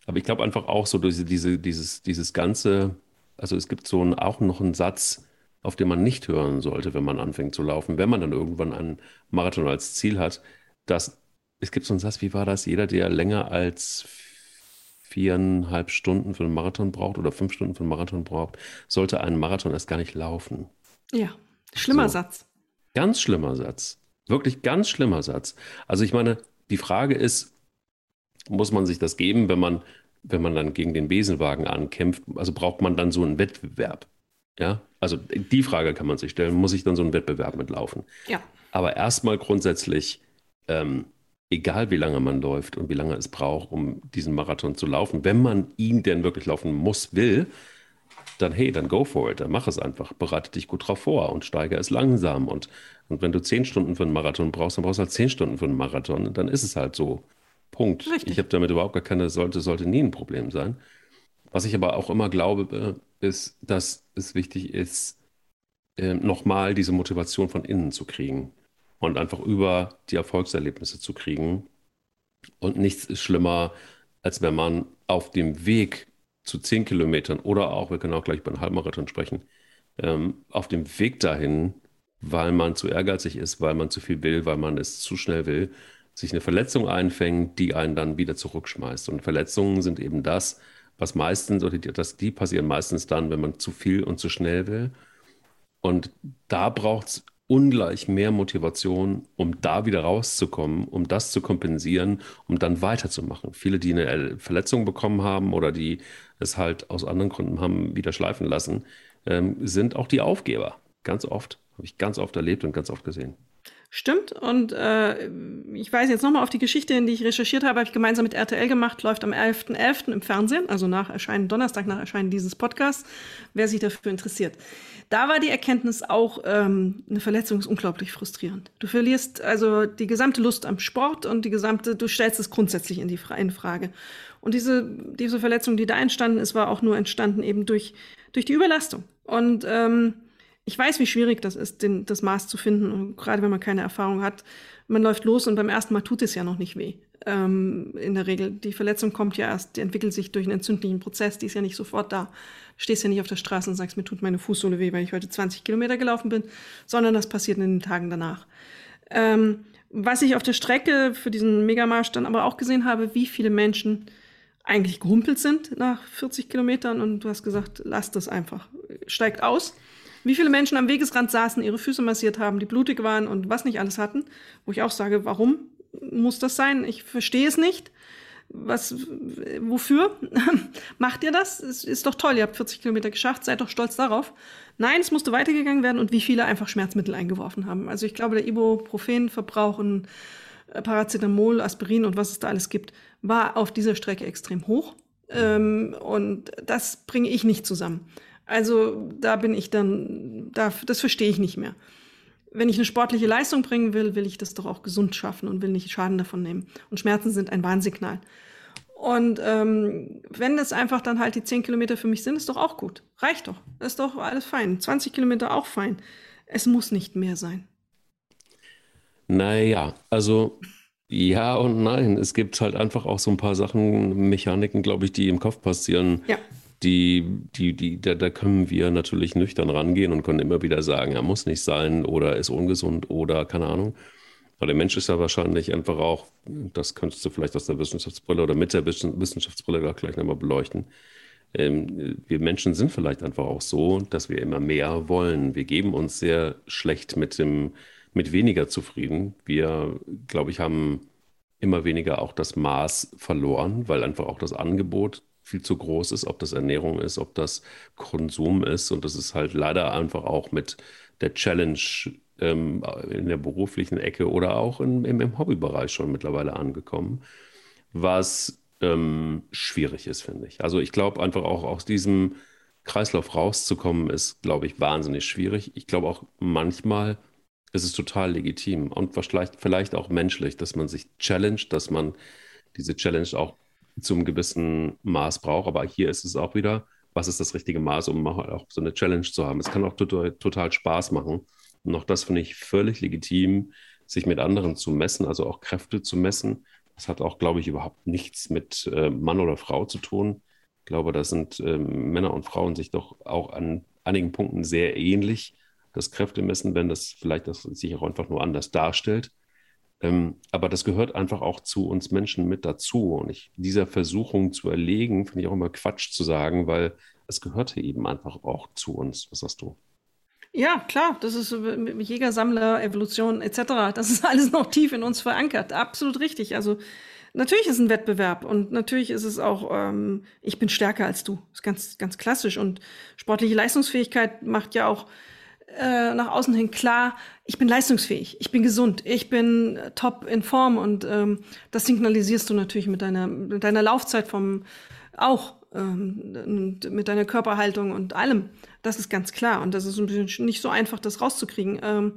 Aber ich glaube einfach auch so diese, diese, dieses, dieses ganze, also es gibt so ein, auch noch einen Satz, auf den man nicht hören sollte, wenn man anfängt zu laufen, wenn man dann irgendwann einen Marathon als Ziel hat, dass es gibt so einen Satz, wie war das? Jeder, der länger als viereinhalb Stunden für einen Marathon braucht oder fünf Stunden für einen Marathon braucht, sollte einen Marathon erst gar nicht laufen. Ja. Schlimmer so. Satz. Ganz schlimmer Satz. Wirklich ganz schlimmer Satz. Also ich meine, die Frage ist, muss man sich das geben, wenn man, wenn man dann gegen den Besenwagen ankämpft? Also braucht man dann so einen Wettbewerb? Ja, also die Frage kann man sich stellen, muss ich dann so einen Wettbewerb mitlaufen? Ja. Aber erstmal grundsätzlich, ähm, egal wie lange man läuft und wie lange es braucht, um diesen Marathon zu laufen, wenn man ihn denn wirklich laufen muss, will, dann hey, dann go for it, dann mach es einfach, bereite dich gut drauf vor und steige es langsam. Und, und wenn du zehn Stunden für einen Marathon brauchst, dann brauchst du halt zehn Stunden für einen Marathon. Und dann ist es halt so. Punkt. Richtig. Ich habe damit überhaupt gar keine, sollte, sollte nie ein Problem sein. Was ich aber auch immer glaube, äh, ist, dass es wichtig ist, äh, nochmal diese Motivation von innen zu kriegen und einfach über die Erfolgserlebnisse zu kriegen. Und nichts ist schlimmer, als wenn man auf dem Weg zu zehn Kilometern oder auch, wir können auch gleich über einen Halbmarathon sprechen, ähm, auf dem Weg dahin, weil man zu ehrgeizig ist, weil man zu viel will, weil man es zu schnell will, sich eine Verletzung einfängt, die einen dann wieder zurückschmeißt. Und Verletzungen sind eben das, was meistens, oder die, das, die passieren meistens dann, wenn man zu viel und zu schnell will. Und da braucht es ungleich mehr Motivation, um da wieder rauszukommen, um das zu kompensieren, um dann weiterzumachen. Viele, die eine Verletzung bekommen haben oder die es halt aus anderen Gründen haben wieder schleifen lassen, ähm, sind auch die Aufgeber. Ganz oft, habe ich ganz oft erlebt und ganz oft gesehen. Stimmt. Und äh, ich weise jetzt nochmal auf die Geschichte, in die ich recherchiert habe, habe ich gemeinsam mit RTL gemacht, läuft am 11.11. .11. im Fernsehen, also nach Erscheinen, Donnerstag nach Erscheinen dieses Podcasts, wer sich dafür interessiert. Da war die Erkenntnis auch, ähm, eine Verletzung ist unglaublich frustrierend. Du verlierst also die gesamte Lust am Sport und die gesamte, du stellst es grundsätzlich in die in Frage. Und diese, diese Verletzung, die da entstanden ist, war auch nur entstanden eben durch, durch die Überlastung. Und ähm, ich weiß, wie schwierig das ist, den, das Maß zu finden, und gerade wenn man keine Erfahrung hat. Man läuft los und beim ersten Mal tut es ja noch nicht weh. Ähm, in der Regel. Die Verletzung kommt ja erst, die entwickelt sich durch einen entzündlichen Prozess, die ist ja nicht sofort da. Stehst ja nicht auf der Straße und sagst, mir tut meine Fußsohle weh, weil ich heute 20 Kilometer gelaufen bin, sondern das passiert in den Tagen danach. Ähm, Was ich auf der Strecke für diesen Megamarsch dann aber auch gesehen habe, wie viele Menschen eigentlich gehumpelt sind nach 40 Kilometern und du hast gesagt, lass das einfach, steigt aus. Wie viele Menschen am Wegesrand saßen, ihre Füße massiert haben, die blutig waren und was nicht alles hatten, wo ich auch sage, warum muss das sein? Ich verstehe es nicht. Was, wofür [LAUGHS] macht ihr das? Es ist doch toll, ihr habt 40 Kilometer geschafft, seid doch stolz darauf. Nein, es musste weitergegangen werden und wie viele einfach Schmerzmittel eingeworfen haben. Also ich glaube, der Ibuprofenverbrauch und äh, Paracetamol, Aspirin und was es da alles gibt, war auf dieser Strecke extrem hoch. Ähm, und das bringe ich nicht zusammen. Also da bin ich dann, da, das verstehe ich nicht mehr. Wenn ich eine sportliche Leistung bringen will, will ich das doch auch gesund schaffen und will nicht Schaden davon nehmen. Und Schmerzen sind ein Warnsignal. Und ähm, wenn das einfach dann halt die 10 Kilometer für mich sind, ist doch auch gut. Reicht doch. Ist doch alles fein. 20 Kilometer auch fein. Es muss nicht mehr sein. Naja, also ja und nein. Es gibt halt einfach auch so ein paar Sachen, Mechaniken, glaube ich, die im Kopf passieren. Ja. Die, die, die, da, da können wir natürlich nüchtern rangehen und können immer wieder sagen, er muss nicht sein oder ist ungesund oder keine Ahnung. Aber der Mensch ist ja wahrscheinlich einfach auch, das könntest du vielleicht aus der Wissenschaftsbrille oder mit der Wissenschaftsbrille gleich nochmal beleuchten. Ähm, wir Menschen sind vielleicht einfach auch so, dass wir immer mehr wollen. Wir geben uns sehr schlecht mit dem, mit weniger zufrieden. Wir, glaube ich, haben immer weniger auch das Maß verloren, weil einfach auch das Angebot viel zu groß ist, ob das Ernährung ist, ob das Konsum ist. Und das ist halt leider einfach auch mit der Challenge ähm, in der beruflichen Ecke oder auch in, im, im, Hobbybereich schon mittlerweile angekommen, was ähm, schwierig ist, finde ich. Also ich glaube einfach auch aus diesem Kreislauf rauszukommen, ist, glaube ich, wahnsinnig schwierig. Ich glaube auch manchmal ist es total legitim und vielleicht, vielleicht auch menschlich, dass man sich challenged, dass man diese Challenge auch zum gewissen Maß braucht. Aber hier ist es auch wieder, was ist das richtige Maß, um auch so eine Challenge zu haben. Es kann auch total, total Spaß machen. Und auch das finde ich völlig legitim, sich mit anderen zu messen, also auch Kräfte zu messen. Das hat auch, glaube ich, überhaupt nichts mit äh, Mann oder Frau zu tun. Ich glaube, da sind äh, Männer und Frauen sich doch auch an einigen Punkten sehr ähnlich. Das Kräftemessen, wenn das vielleicht das sich auch einfach nur anders darstellt. Ähm, aber das gehört einfach auch zu uns Menschen mit dazu. Und ich, dieser Versuchung zu erlegen, finde ich auch immer Quatsch zu sagen, weil es gehörte eben einfach auch zu uns. Was sagst du? Ja, klar, das ist Jäger, Sammler, Evolution etc. Das ist alles noch tief in uns verankert. Absolut richtig. Also natürlich ist es ein Wettbewerb und natürlich ist es auch, ähm, ich bin stärker als du. Das ist ganz, ganz klassisch. Und sportliche Leistungsfähigkeit macht ja auch äh, nach außen hin klar, ich bin leistungsfähig, ich bin gesund, ich bin äh, top in Form und ähm, das signalisierst du natürlich mit deiner, mit deiner Laufzeit vom auch ähm, mit deiner Körperhaltung und allem. Das ist ganz klar und das ist ein bisschen nicht so einfach, das rauszukriegen ähm,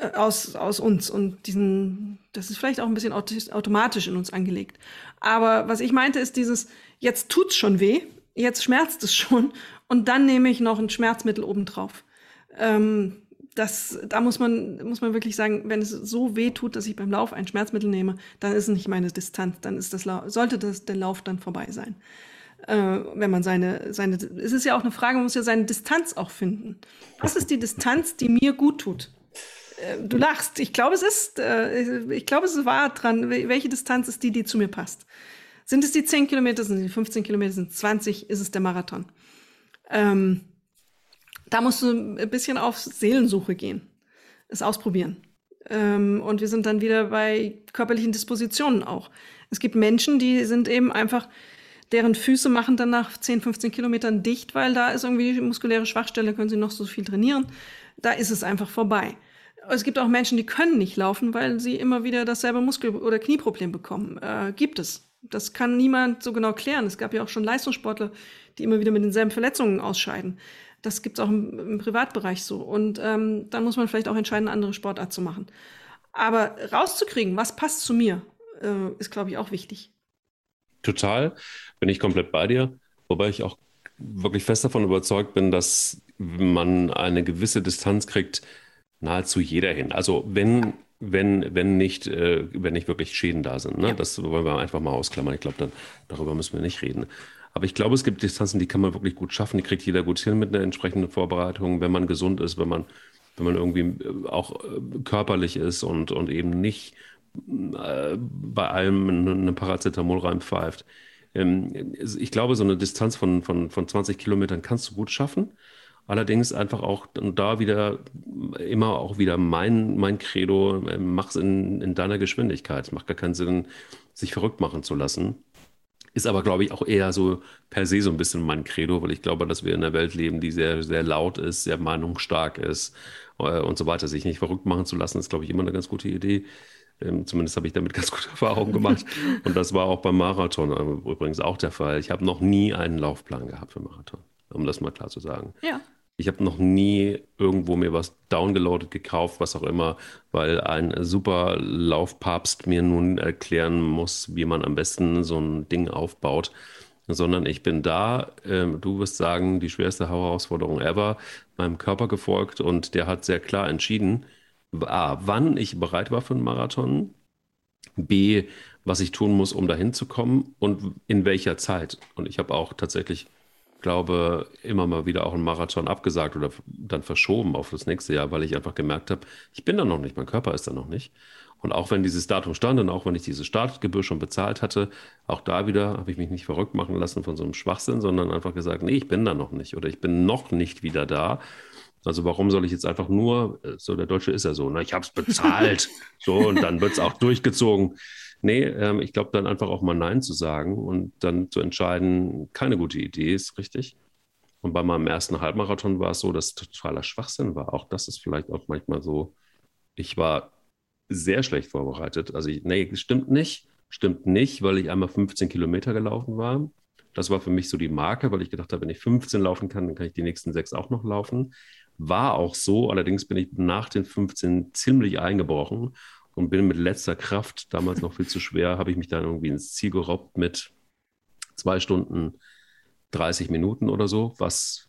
äh, aus, aus uns und diesen, das ist vielleicht auch ein bisschen automatisch in uns angelegt. Aber was ich meinte, ist dieses, jetzt tut's schon weh, jetzt schmerzt es schon und dann nehme ich noch ein Schmerzmittel obendrauf. Ähm, das, da muss man, muss man wirklich sagen, wenn es so weh tut, dass ich beim Lauf ein Schmerzmittel nehme, dann ist es nicht meine Distanz, dann ist das, sollte das, der Lauf dann vorbei sein. Äh, wenn man seine, seine, es ist ja auch eine Frage, man muss ja seine Distanz auch finden. Was ist die Distanz, die mir gut tut? Äh, du lachst. Ich glaube, es ist, äh, ich glaube, es ist wahr dran. Welche Distanz ist die, die zu mir passt? Sind es die 10 Kilometer, sind es die 15 Kilometer, sind es 20, ist es der Marathon? Ähm, da musst du ein bisschen auf Seelensuche gehen, es ausprobieren. Ähm, und wir sind dann wieder bei körperlichen Dispositionen auch. Es gibt Menschen, die sind eben einfach, deren Füße machen dann nach 10, 15 Kilometern dicht, weil da ist irgendwie muskuläre Schwachstelle, können sie noch so viel trainieren. Da ist es einfach vorbei. Es gibt auch Menschen, die können nicht laufen, weil sie immer wieder dasselbe Muskel- oder Knieproblem bekommen. Äh, gibt es. Das kann niemand so genau klären. Es gab ja auch schon Leistungssportler, die immer wieder mit denselben Verletzungen ausscheiden. Das gibt es auch im, im, Privatbereich so. Und ähm, dann muss man vielleicht auch entscheiden, eine andere Sportart zu machen. Aber rauszukriegen, was passt zu mir, äh, ist, glaube ich, auch wichtig. Total, bin ich komplett bei dir. Wobei ich auch wirklich fest davon überzeugt bin, dass man eine gewisse Distanz kriegt, nahezu jeder hin. Also wenn, wenn, wenn nicht, äh, wenn nicht wirklich Schäden da sind. Ne? Ja. Das wollen wir einfach mal ausklammern. Ich glaube, dann darüber müssen wir nicht reden. Aber ich glaube, es gibt Distanzen, die kann man wirklich gut schaffen. Die kriegt jeder gut hin mit einer entsprechenden Vorbereitung, wenn man gesund ist, wenn man wenn man irgendwie auch körperlich ist und, und eben nicht bei allem eine Paracetamol reinpfeift. Ähm, ich glaube, so eine Distanz von, von, von 20 Kilometern kannst du gut schaffen. Allerdings einfach auch da wieder immer auch wieder mein, mein Credo, mach es in, in deiner Geschwindigkeit. Es macht gar keinen Sinn, sich verrückt machen zu lassen. Ist aber, glaube ich, auch eher so per se so ein bisschen mein Credo, weil ich glaube, dass wir in einer Welt leben, die sehr, sehr laut ist, sehr meinungsstark ist äh, und so weiter. Sich nicht verrückt machen zu lassen, ist, glaube ich, immer eine ganz gute Idee. Ähm, zumindest habe ich damit ganz gute [LAUGHS] Erfahrungen gemacht. Und das war auch beim Marathon äh, übrigens auch der Fall. Ich habe noch nie einen Laufplan gehabt für Marathon, um das mal klar zu sagen. Ja. Ich habe noch nie irgendwo mir was downgeloadet, gekauft, was auch immer, weil ein super Laufpapst mir nun erklären muss, wie man am besten so ein Ding aufbaut. Sondern ich bin da, äh, du wirst sagen, die schwerste Herausforderung ever, meinem Körper gefolgt und der hat sehr klar entschieden, A, wann ich bereit war für einen Marathon, B, was ich tun muss, um dahin zu kommen und in welcher Zeit. Und ich habe auch tatsächlich, glaube, immer mal wieder auch einen Marathon abgesagt oder dann verschoben auf das nächste Jahr, weil ich einfach gemerkt habe, ich bin da noch nicht, mein Körper ist da noch nicht. Und auch wenn dieses Datum stand und auch wenn ich diese Startgebühr schon bezahlt hatte, auch da wieder habe ich mich nicht verrückt machen lassen von so einem Schwachsinn, sondern einfach gesagt, nee, ich bin da noch nicht oder ich bin noch nicht wieder da. Also warum soll ich jetzt einfach nur, äh, so der Deutsche ist ja so, ne, ich habe es bezahlt, [LAUGHS] so und dann wird es auch durchgezogen. Nee, ähm, ich glaube dann einfach auch mal Nein zu sagen und dann zu entscheiden, keine gute Idee ist richtig. Und bei meinem ersten Halbmarathon war es so, dass totaler Schwachsinn war. Auch das ist vielleicht auch manchmal so. Ich war sehr schlecht vorbereitet. Also, ich, nee, stimmt nicht. Stimmt nicht, weil ich einmal 15 Kilometer gelaufen war. Das war für mich so die Marke, weil ich gedacht habe, wenn ich 15 laufen kann, dann kann ich die nächsten sechs auch noch laufen. War auch so, allerdings bin ich nach den 15 ziemlich eingebrochen und bin mit letzter Kraft, damals noch viel zu schwer, habe ich mich dann irgendwie ins Ziel gerobbt mit zwei Stunden 30 Minuten oder so, was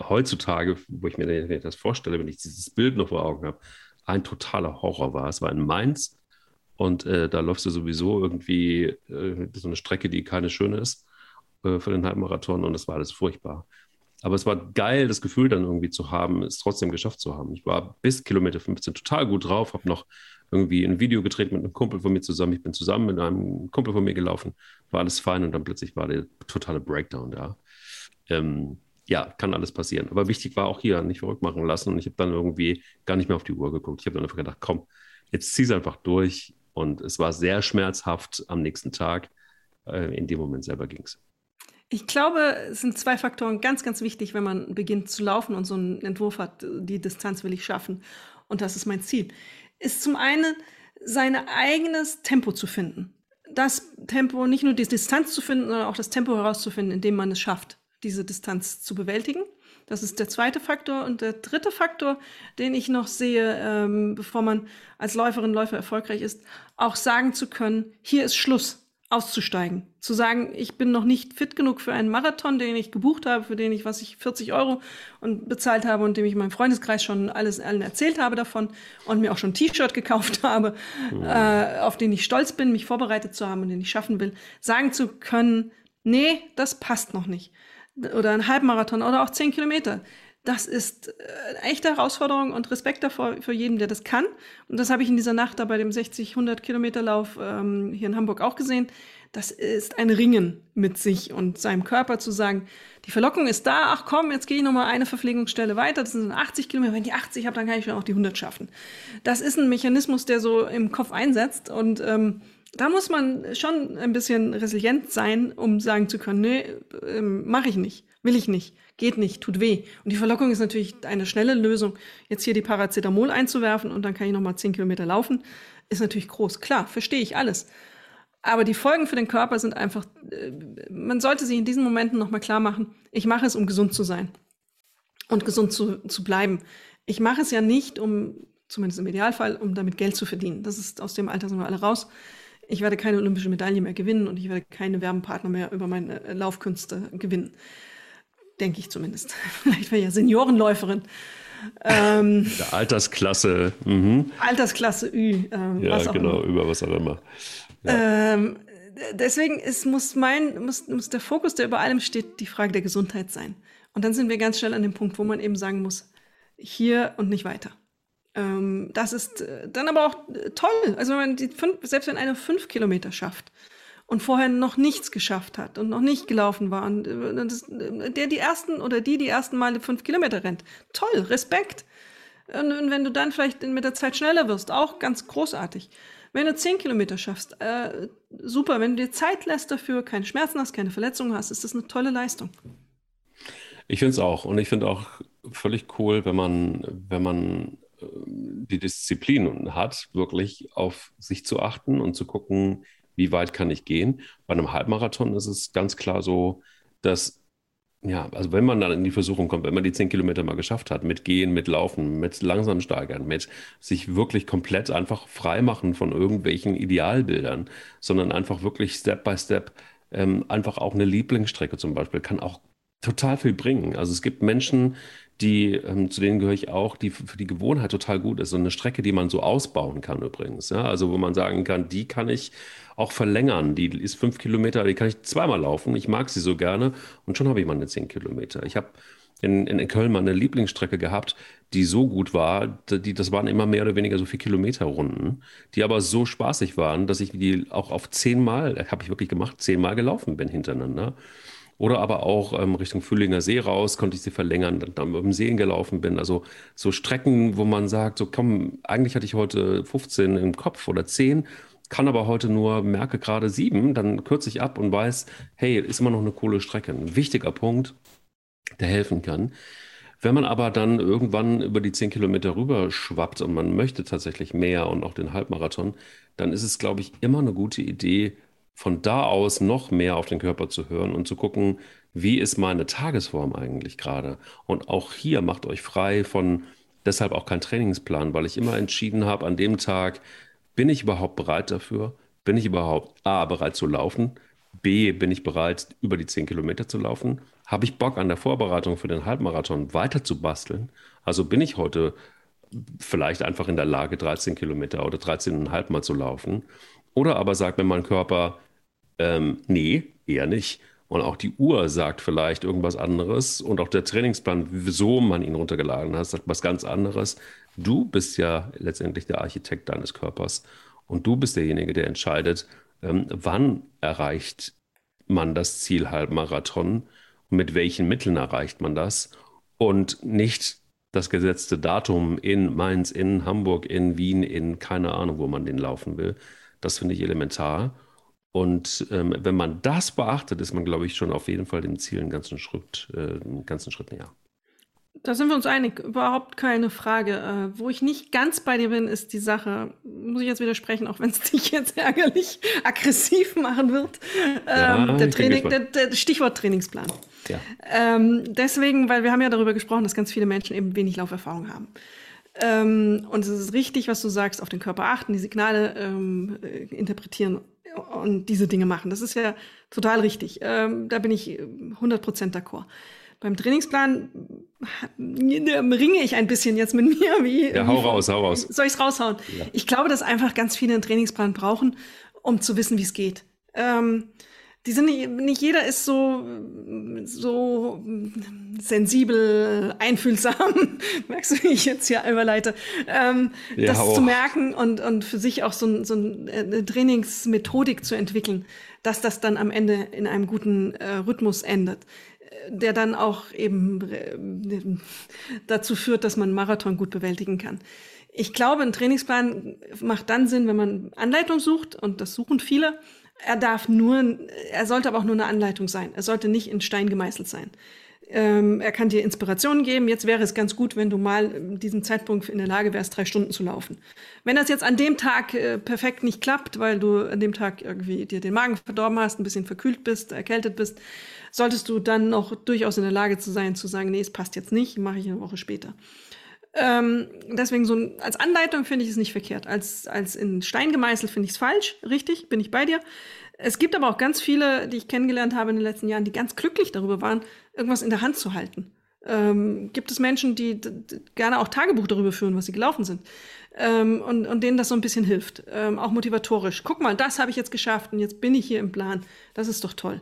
heutzutage, wo ich mir das vorstelle, wenn ich dieses Bild noch vor Augen habe, ein totaler Horror war. Es war in Mainz und äh, da läufst du sowieso irgendwie äh, so eine Strecke, die keine schöne ist äh, für den Halbmarathon und es war alles furchtbar. Aber es war geil, das Gefühl dann irgendwie zu haben, es trotzdem geschafft zu haben. Ich war bis Kilometer 15 total gut drauf, habe noch irgendwie ein Video gedreht mit einem Kumpel von mir zusammen. Ich bin zusammen mit einem Kumpel von mir gelaufen, war alles fein und dann plötzlich war der totale Breakdown da. Ähm, ja, kann alles passieren. Aber wichtig war auch hier, nicht verrückt machen lassen. Und ich habe dann irgendwie gar nicht mehr auf die Uhr geguckt. Ich habe dann einfach gedacht, komm, jetzt zieh es einfach durch. Und es war sehr schmerzhaft am nächsten Tag. Äh, in dem Moment selber ging es. Ich glaube, es sind zwei Faktoren ganz, ganz wichtig, wenn man beginnt zu laufen und so einen Entwurf hat, die Distanz will ich schaffen. Und das ist mein Ziel. Ist zum einen, sein eigenes Tempo zu finden. Das Tempo, nicht nur die Distanz zu finden, sondern auch das Tempo herauszufinden, in dem man es schafft, diese Distanz zu bewältigen. Das ist der zweite Faktor. Und der dritte Faktor, den ich noch sehe, ähm, bevor man als Läuferin, Läufer erfolgreich ist, auch sagen zu können, hier ist Schluss auszusteigen. Zu sagen, ich bin noch nicht fit genug für einen Marathon, den ich gebucht habe, für den ich, was ich 40 Euro und bezahlt habe und dem ich meinem Freundeskreis schon alles allen erzählt habe davon und mir auch schon ein T-Shirt gekauft [LAUGHS] habe, mhm. äh, auf den ich stolz bin, mich vorbereitet zu haben und den ich schaffen will, sagen zu können, nee, das passt noch nicht. Oder ein Halbmarathon oder auch 10 Kilometer das ist eine äh, echte Herausforderung und Respekt davor für jeden, der das kann. Und das habe ich in dieser Nacht da bei dem 60, 100 Kilometer Lauf ähm, hier in Hamburg auch gesehen. Das ist ein Ringen mit sich und seinem Körper zu sagen, die Verlockung ist da, ach komm, jetzt gehe ich nochmal eine Verpflegungsstelle weiter, das sind 80 Kilometer, wenn ich 80 habe, dann kann ich schon auch die 100 schaffen. Das ist ein Mechanismus, der so im Kopf einsetzt und ähm, da muss man schon ein bisschen resilient sein, um sagen zu können, nee, ähm, mache ich nicht, will ich nicht geht nicht, tut weh. Und die Verlockung ist natürlich eine schnelle Lösung. Jetzt hier die Paracetamol einzuwerfen und dann kann ich noch mal zehn Kilometer laufen, ist natürlich groß. Klar, verstehe ich alles. Aber die Folgen für den Körper sind einfach, äh, man sollte sich in diesen Momenten noch mal klar machen, ich mache es, um gesund zu sein und gesund zu, zu bleiben. Ich mache es ja nicht, um, zumindest im Idealfall, um damit Geld zu verdienen. Das ist aus dem Alter sind wir alle raus. Ich werde keine olympische Medaille mehr gewinnen und ich werde keine Werbenpartner mehr über meine äh, Laufkünste gewinnen denke ich zumindest. [LAUGHS] Vielleicht wäre ja Seniorenläuferin. Ähm, Der Altersklasse. Mhm. Altersklasse Ü. Ähm, ja, genau, immer. über was auch immer. Ja. Ähm, deswegen ist, muss, mein, muss, muss der Fokus, der über allem steht, die Frage der Gesundheit sein. Und dann sind wir ganz schnell an dem Punkt, wo man eben sagen muss, hier und nicht weiter. Ähm, das ist äh, dann aber auch äh, toll. Also wenn man die fünf, selbst wenn einer fünf Kilometer schafft und vorher noch nichts geschafft hat und noch nicht gelaufen war und äh, das, der die ersten oder die die ersten Male fünf Kilometer rennt, toll, Respekt. Und, und wenn du dann vielleicht mit der Zeit schneller wirst, auch ganz großartig. Wenn du zehn Kilometer schaffst, äh, super. Wenn du dir Zeit lässt dafür, keine Schmerzen hast, keine Verletzungen hast, ist das eine tolle Leistung. Ich finde es auch. Und ich finde auch völlig cool, wenn man, wenn man äh, die Disziplin hat, wirklich auf sich zu achten und zu gucken, wie weit kann ich gehen. Bei einem Halbmarathon ist es ganz klar so, dass ja, also wenn man dann in die Versuchung kommt, wenn man die zehn Kilometer mal geschafft hat, mit Gehen, mit Laufen, mit langsam steigern, mit sich wirklich komplett einfach frei machen von irgendwelchen Idealbildern, sondern einfach wirklich Step by Step ähm, einfach auch eine Lieblingsstrecke zum Beispiel kann auch total viel bringen. Also es gibt Menschen, die, ähm, zu denen gehöre ich auch, die für die Gewohnheit total gut ist. So eine Strecke, die man so ausbauen kann übrigens. Ja? Also wo man sagen kann, die kann ich auch verlängern. Die ist fünf Kilometer, die kann ich zweimal laufen. Ich mag sie so gerne und schon habe ich meine zehn Kilometer. Ich habe in, in Köln mal eine Lieblingsstrecke gehabt, die so gut war, die, das waren immer mehr oder weniger so vier Kilometer Runden, die aber so spaßig waren, dass ich die auch auf zehnmal, habe ich wirklich gemacht, zehnmal gelaufen bin hintereinander. Oder aber auch ähm, Richtung Fühlinger See raus, konnte ich sie verlängern, dann, dann dem Seen gelaufen bin. Also so Strecken, wo man sagt, so komm, eigentlich hatte ich heute 15 im Kopf oder 10, kann aber heute nur, merke gerade 7, dann kürze ich ab und weiß, hey, ist immer noch eine coole Strecke. Ein wichtiger Punkt, der helfen kann. Wenn man aber dann irgendwann über die 10 Kilometer rüber schwappt und man möchte tatsächlich mehr und auch den Halbmarathon, dann ist es, glaube ich, immer eine gute Idee, von da aus noch mehr auf den Körper zu hören und zu gucken, wie ist meine Tagesform eigentlich gerade? Und auch hier macht euch frei von deshalb auch kein Trainingsplan, weil ich immer entschieden habe, an dem Tag, bin ich überhaupt bereit dafür? Bin ich überhaupt A, bereit zu laufen? B, bin ich bereit, über die 10 Kilometer zu laufen? Habe ich Bock an der Vorbereitung für den Halbmarathon weiter zu basteln? Also bin ich heute vielleicht einfach in der Lage, 13 Kilometer oder 13,5 Mal zu laufen? Oder aber sagt mir mein Körper, ähm, nee, eher nicht. Und auch die Uhr sagt vielleicht irgendwas anderes und auch der Trainingsplan, wieso man ihn runtergeladen hat, sagt was ganz anderes. Du bist ja letztendlich der Architekt deines Körpers und du bist derjenige, der entscheidet, ähm, wann erreicht man das Ziel Halbmarathon und mit welchen Mitteln erreicht man das und nicht das gesetzte Datum in Mainz, in Hamburg, in Wien, in keine Ahnung, wo man den laufen will. Das finde ich elementar. Und ähm, wenn man das beachtet, ist man, glaube ich, schon auf jeden Fall dem Ziel einen ganzen Schritt, äh, einen ganzen Schritt näher. Da sind wir uns einig, überhaupt keine Frage. Äh, wo ich nicht ganz bei dir bin, ist die Sache, muss ich jetzt widersprechen, auch wenn es [LAUGHS] dich jetzt ärgerlich aggressiv machen wird. Ja, ähm, der, Training, der, der, Stichwort Trainingsplan. Ja. Ähm, deswegen, weil wir haben ja darüber gesprochen, dass ganz viele Menschen eben wenig Lauferfahrung haben. Ähm, und es ist richtig, was du sagst, auf den Körper achten, die Signale ähm, äh, interpretieren und diese Dinge machen. Das ist ja total richtig. Ähm, da bin ich 100% d'accord. Beim Trainingsplan ringe ich ein bisschen jetzt mit mir. Wie, ja, hau raus, hau raus. Soll ich es raushauen? Ja. Ich glaube, dass einfach ganz viele einen Trainingsplan brauchen, um zu wissen, wie es geht. Ähm, die sind nicht, nicht jeder ist so, so sensibel, einfühlsam, [LAUGHS] merkst du, wie ich jetzt hier überleite, ähm, ja, das auch. zu merken und, und für sich auch so, so eine Trainingsmethodik zu entwickeln, dass das dann am Ende in einem guten äh, Rhythmus endet, der dann auch eben äh, dazu führt, dass man Marathon gut bewältigen kann. Ich glaube, ein Trainingsplan macht dann Sinn, wenn man Anleitung sucht, und das suchen viele, er darf nur, er sollte aber auch nur eine Anleitung sein. Er sollte nicht in Stein gemeißelt sein. Ähm, er kann dir Inspirationen geben. Jetzt wäre es ganz gut, wenn du mal in diesem Zeitpunkt in der Lage wärst, drei Stunden zu laufen. Wenn das jetzt an dem Tag äh, perfekt nicht klappt, weil du an dem Tag irgendwie dir den Magen verdorben hast, ein bisschen verkühlt bist, erkältet bist, solltest du dann noch durchaus in der Lage zu sein, zu sagen, nee, es passt jetzt nicht, mache ich eine Woche später. Ähm, deswegen so als Anleitung finde ich es nicht verkehrt. Als, als in Stein gemeißelt finde ich es falsch. Richtig, bin ich bei dir. Es gibt aber auch ganz viele, die ich kennengelernt habe in den letzten Jahren, die ganz glücklich darüber waren, irgendwas in der Hand zu halten. Ähm, gibt es Menschen, die gerne auch Tagebuch darüber führen, was sie gelaufen sind. Ähm, und, und denen das so ein bisschen hilft. Ähm, auch motivatorisch. Guck mal, das habe ich jetzt geschafft und jetzt bin ich hier im Plan. Das ist doch toll.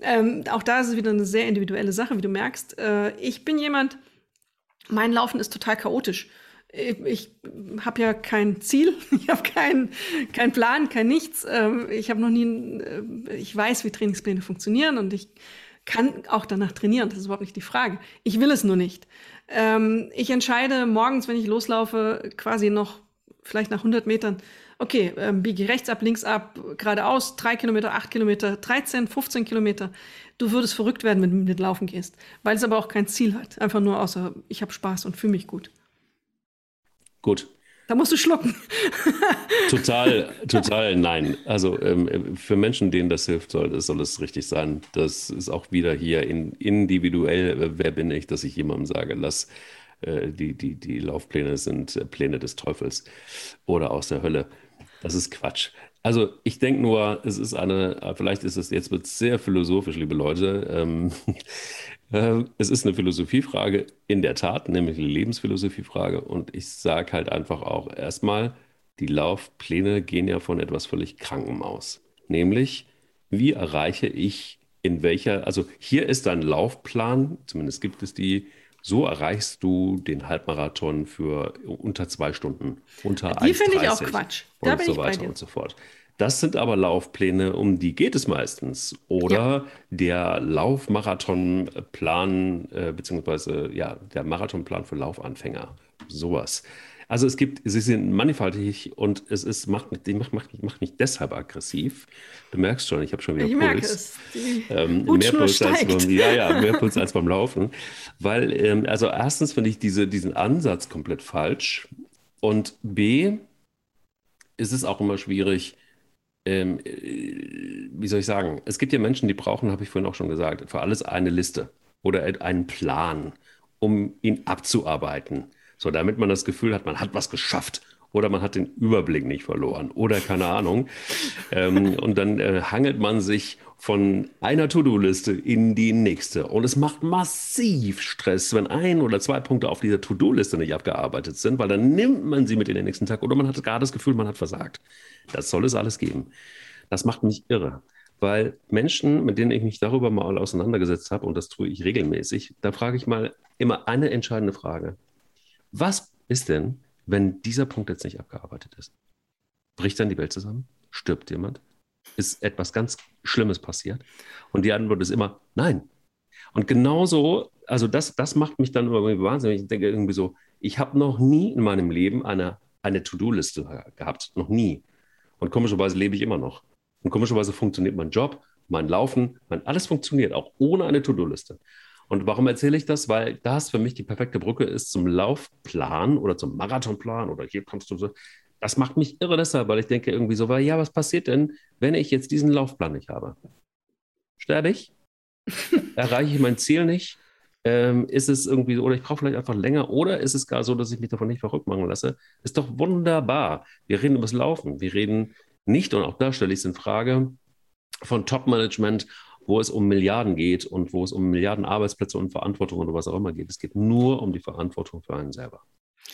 Ähm, auch da ist es wieder eine sehr individuelle Sache, wie du merkst. Äh, ich bin jemand, mein Laufen ist total chaotisch. Ich, habe ja kein Ziel, [LAUGHS] ich habe keinen kein Plan, kein nichts. Ähm, ich habe noch nie, äh, ich weiß, wie Trainingspläne funktionieren und ich kann auch danach trainieren, das ist überhaupt nicht die Frage. Ich will es nur nicht. Ähm, ich entscheide morgens, wenn ich loslaufe, quasi noch vielleicht nach 100 Metern, okay, ähm, biege rechts ab, links ab, geradeaus, drei Kilometer, acht Kilometer, 13, 15 Kilometer. Du würdest verrückt werden, wenn du mit Laufen gehst, weil es aber auch kein Ziel hat. Einfach nur außer, ich habe Spaß und fühle mich gut. Gut, da musst du schlucken. [LAUGHS] total, total nein. Also ähm, für Menschen, denen das hilft, soll, soll es richtig sein. Das ist auch wieder hier in, individuell, wer bin ich, dass ich jemandem sage, lass äh, die, die, die Laufpläne sind Pläne des Teufels oder aus der Hölle. Das ist Quatsch. Also ich denke nur, es ist eine, vielleicht ist es, jetzt wird sehr philosophisch, liebe Leute. Ähm, [LAUGHS] äh, es ist eine Philosophiefrage, in der Tat, nämlich eine Lebensphilosophie-Frage. Und ich sage halt einfach auch erstmal, die Laufpläne gehen ja von etwas völlig Krankem aus. Nämlich, wie erreiche ich in welcher, also hier ist ein Laufplan, zumindest gibt es die, so erreichst du den Halbmarathon für unter zwei Stunden, unter Die finde ich auch Quatsch. Da und so weiter und so fort. Das sind aber Laufpläne, um die geht es meistens. Oder ja. der Laufmarathonplan, äh, beziehungsweise ja, der Marathonplan für Laufanfänger. Sowas. Also es gibt, sie sind mannigfaltig und es ist, macht, mich, macht, macht, macht mich deshalb aggressiv. Du merkst schon, ich habe schon wieder ich Puls. Merke es. Ähm, mehr Puls steigt. als beim, ja, ja, mehr Puls [LAUGHS] als beim Laufen. Weil, ähm, also erstens finde ich diese, diesen Ansatz komplett falsch. Und B, ist es auch immer schwierig, ähm, äh, wie soll ich sagen, es gibt ja Menschen, die brauchen, habe ich vorhin auch schon gesagt, für alles eine Liste oder einen Plan, um ihn abzuarbeiten. So, damit man das Gefühl hat, man hat was geschafft oder man hat den Überblick nicht verloren oder keine Ahnung. ähm, [LAUGHS] und dann äh, hangelt man sich von einer To-Do-Liste in die nächste. Und es macht massiv Stress, wenn ein oder zwei Punkte auf dieser To-Do-Liste nicht abgearbeitet sind, weil dann nimmt man sie mit in den nächsten Tag oder man hat gar das Gefühl, man hat versagt. Das soll es alles geben. Das macht mich irre. Weil Menschen, mit denen ich mich darüber mal auseinandergesetzt habe, und das tue ich regelmäßig, da frage ich mal immer eine entscheidende Frage. Was ist denn, wenn dieser Punkt jetzt nicht abgearbeitet ist? Bricht dann die Welt zusammen? Stirbt jemand? Ist etwas ganz Schlimmes passiert? Und die Antwort ist immer nein. Und genauso, also das, das macht mich dann immer wahnsinnig. Ich denke irgendwie so, ich habe noch nie in meinem Leben eine, eine To-Do-Liste gehabt. Noch nie. Und komischerweise lebe ich immer noch. Und komischerweise funktioniert mein Job, mein Laufen, mein alles funktioniert, auch ohne eine To-Do-Liste. Und warum erzähle ich das? Weil das für mich die perfekte Brücke ist zum Laufplan oder zum Marathonplan oder hier kommst du so. Das macht mich irre deshalb, weil ich denke irgendwie so, weil, ja, was passiert denn, wenn ich jetzt diesen Laufplan nicht habe? Sterbe ich? [LAUGHS] Erreiche ich mein Ziel nicht? Ähm, ist es irgendwie so, oder ich brauche vielleicht einfach länger, oder ist es gar so, dass ich mich davon nicht verrückt machen lasse? Ist doch wunderbar. Wir reden über das Laufen. Wir reden nicht, und auch da stelle ich es in Frage, von Top-Management wo es um Milliarden geht und wo es um Milliarden Arbeitsplätze und Verantwortung oder was auch immer geht. Es geht nur um die Verantwortung für einen selber.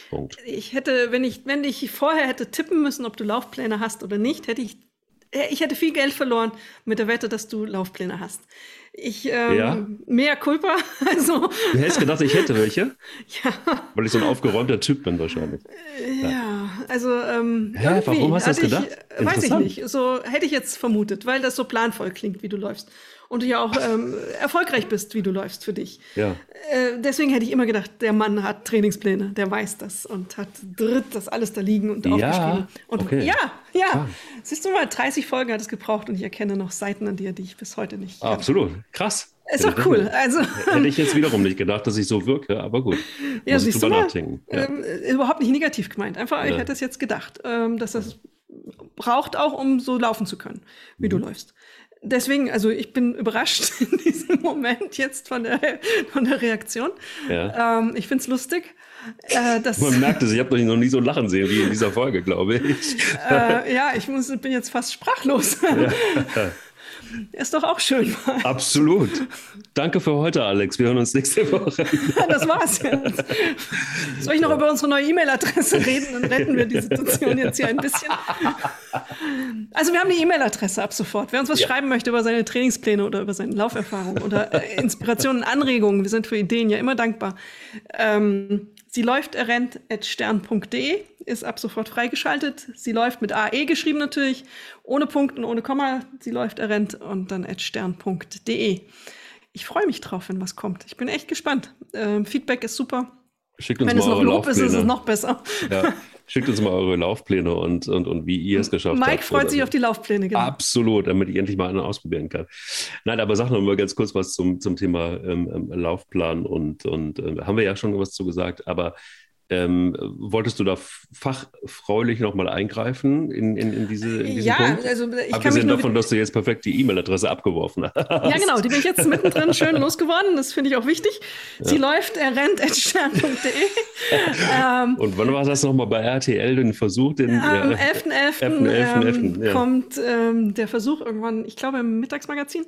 Punkt. Ich hätte, wenn ich, wenn ich vorher hätte tippen müssen, ob du Laufpläne hast oder nicht, hätte ich, ich hätte viel Geld verloren mit der Wette, dass du Laufpläne hast. Ich, ähm, ja. mehr Culpa. [LAUGHS] Also. Du hättest gedacht, ich hätte welche? [LAUGHS] Ja. Weil ich so ein aufgeräumter Typ bin wahrscheinlich. Ja, ja also ähm, Hä, warum hast du das gedacht? Ich, weiß ich nicht. So hätte ich jetzt vermutet, weil das so planvoll klingt, wie du läufst und du ja auch ähm, erfolgreich bist, wie du läufst für dich. Ja. Äh, deswegen hätte ich immer gedacht, der Mann hat Trainingspläne, der weiß das und hat dritt das alles da liegen und ja, aufgeschrieben. Und okay. ja, ja. Klar. Siehst du mal, 30 Folgen hat es gebraucht und ich erkenne noch Seiten an dir, die ich bis heute nicht. Absolut, krass. Ist doch cool. Also, hätte ich jetzt wiederum nicht gedacht, dass ich so wirke, aber gut. Ja, siehst du mal, ja. ähm, überhaupt nicht negativ gemeint. Einfach, ja. ich hätte es jetzt gedacht, ähm, dass das braucht auch, um so laufen zu können, wie mhm. du läufst deswegen, also ich bin überrascht [LAUGHS] in diesem Moment jetzt von der, von der Reaktion. Ja. Ähm, ich finde es lustig. Äh, Man merkt es, ich habe noch nie so lachen sehen wie in dieser Folge, glaube ich. [LAUGHS] Äh, ja, ich muss, bin jetzt fast sprachlos. Ja. [LAUGHS] [LAUGHS] Ist doch auch schön. Absolut. Danke für heute, Alex. Wir hören uns nächste Woche. [LAUGHS] das war's jetzt. Soll ich noch über unsere neue E-Mail-Adresse reden? Dann retten wir die Situation jetzt hier ein bisschen. Also wir haben die E-Mail-Adresse ab sofort. Wer uns was ja. schreiben möchte über seine Trainingspläne oder über seine Lauferfahrung oder äh, Inspirationen, Anregungen, wir sind für Ideen ja immer dankbar. Ähm, sie läuft stern.de ist ab sofort freigeschaltet. Sie läuft mit AE geschrieben natürlich, ohne Punkt und ohne Komma. Sie läuft errennt und dann stern.de. Ich freue mich drauf, wenn was kommt. Ich bin echt gespannt. Ähm, Feedback ist super. Schickt uns wenn mal es noch Lob ist, ist es noch besser. Ja. [LAUGHS] Schickt uns mal eure Laufpläne und, und, und wie ihr es geschafft Mike habt. Mike freut sich auf die Laufpläne, genau. Absolut, damit ich endlich mal einen ausprobieren kann. Nein, aber sag noch mal ganz kurz was zum, zum Thema ähm, ähm Laufplan und, und äh, haben wir ja schon was zu gesagt, aber ähm, wolltest du da fachfreulich nochmal eingreifen in, in, in, diese, in diesen ja, Punkt? also ich Abgesehen davon, dass du jetzt perfekt die E-Mail-Adresse abgeworfen hast. Ja, genau, die bin ich jetzt mittendrin [LAUGHS] schön losgeworden. Das finde ich auch wichtig. Sie ja. läuft, er rennt stern.de. ähm, Und wann war das nochmal bei RTL, den Versuch? Den, am ja, 11.11. Ähm, ja. kommt ähm, der Versuch irgendwann, ich glaube im Mittagsmagazin,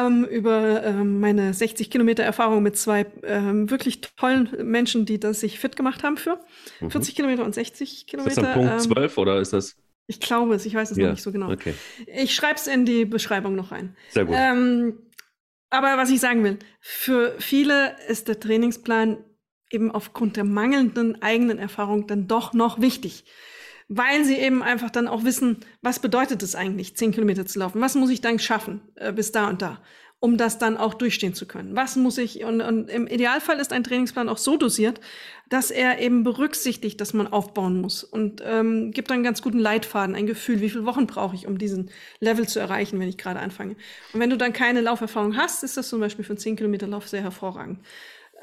ähm, über ähm, meine 60 Kilometer Erfahrung mit zwei ähm, wirklich tollen Menschen, die das sich fit gemacht gemacht haben für. Mhm. 40 Kilometer und 60 Kilometer. Ist das dann Punkt ähm, 12 oder ist das? Ich glaube es, ich weiß es ja. noch nicht so genau. Okay. Ich schreibe es in die Beschreibung noch rein. Sehr gut. Ähm, aber was ich sagen will, für viele ist der Trainingsplan eben aufgrund der mangelnden eigenen Erfahrung dann doch noch wichtig. Weil sie eben einfach dann auch wissen, was bedeutet es eigentlich, 10 Kilometer zu laufen? Was muss ich dann schaffen äh, bis da und da? Um das dann auch durchstehen zu können. Was muss ich, und, und im Idealfall ist ein Trainingsplan auch so dosiert, dass er eben berücksichtigt, dass man aufbauen muss und ähm, gibt einen ganz guten Leitfaden, ein Gefühl, wie viele Wochen brauche ich, um diesen Level zu erreichen, wenn ich gerade anfange. Und wenn du dann keine Lauferfahrung hast, ist das zum Beispiel für einen 10 Kilometer Lauf sehr hervorragend.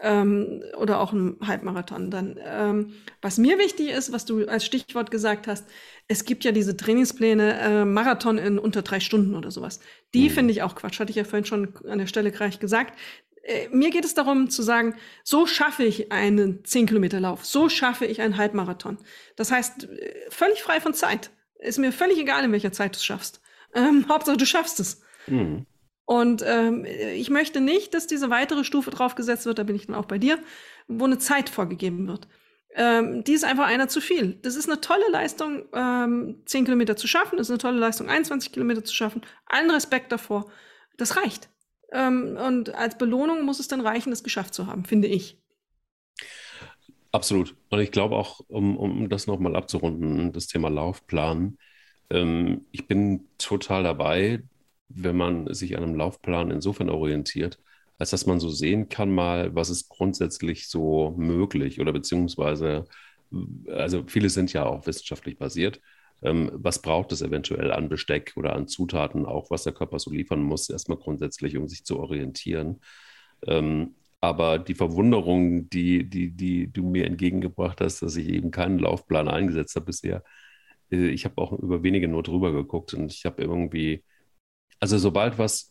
Ähm, oder auch ein Halbmarathon. Dann, ähm, was mir wichtig ist, was du als Stichwort gesagt hast, es gibt ja diese Trainingspläne, äh, Marathon in unter drei Stunden oder sowas. Die mhm. finde ich auch Quatsch, hatte ich ja vorhin schon an der Stelle gleich gesagt. Äh, mir geht es darum zu sagen, so schaffe ich einen 10 Kilometer Lauf, so schaffe ich einen Halbmarathon. Das heißt, äh, völlig frei von Zeit. Ist mir völlig egal, in welcher Zeit du es schaffst. Ähm, Hauptsache, du schaffst es. Mhm. Und ähm, ich möchte nicht, dass diese weitere Stufe draufgesetzt wird, da bin ich dann auch bei dir, wo eine Zeit vorgegeben wird ähm, die ist einfach einer zu viel. Das ist eine tolle Leistung, ähm, 10 Kilometer zu schaffen, das ist eine tolle Leistung, 21 Kilometer zu schaffen. Allen Respekt davor. Das reicht. Ähm, und als Belohnung muss es dann reichen, das geschafft zu haben, finde ich. Absolut. Und ich glaube auch, um, um das nochmal abzurunden, das Thema Laufplan. Ähm, ich bin total dabei, wenn man sich an einem Laufplan insofern orientiert, als dass man so sehen kann mal, was ist grundsätzlich so möglich oder beziehungsweise, also viele sind ja auch wissenschaftlich basiert. Ähm, was braucht es eventuell an Besteck oder an Zutaten, auch was der Körper so liefern muss, erstmal grundsätzlich, um sich zu orientieren. Ähm, aber die Verwunderung, die, die, die du mir entgegengebracht hast, dass ich eben keinen Laufplan eingesetzt habe bisher, äh, ich habe auch über wenige nur drüber geguckt und ich habe irgendwie, also sobald was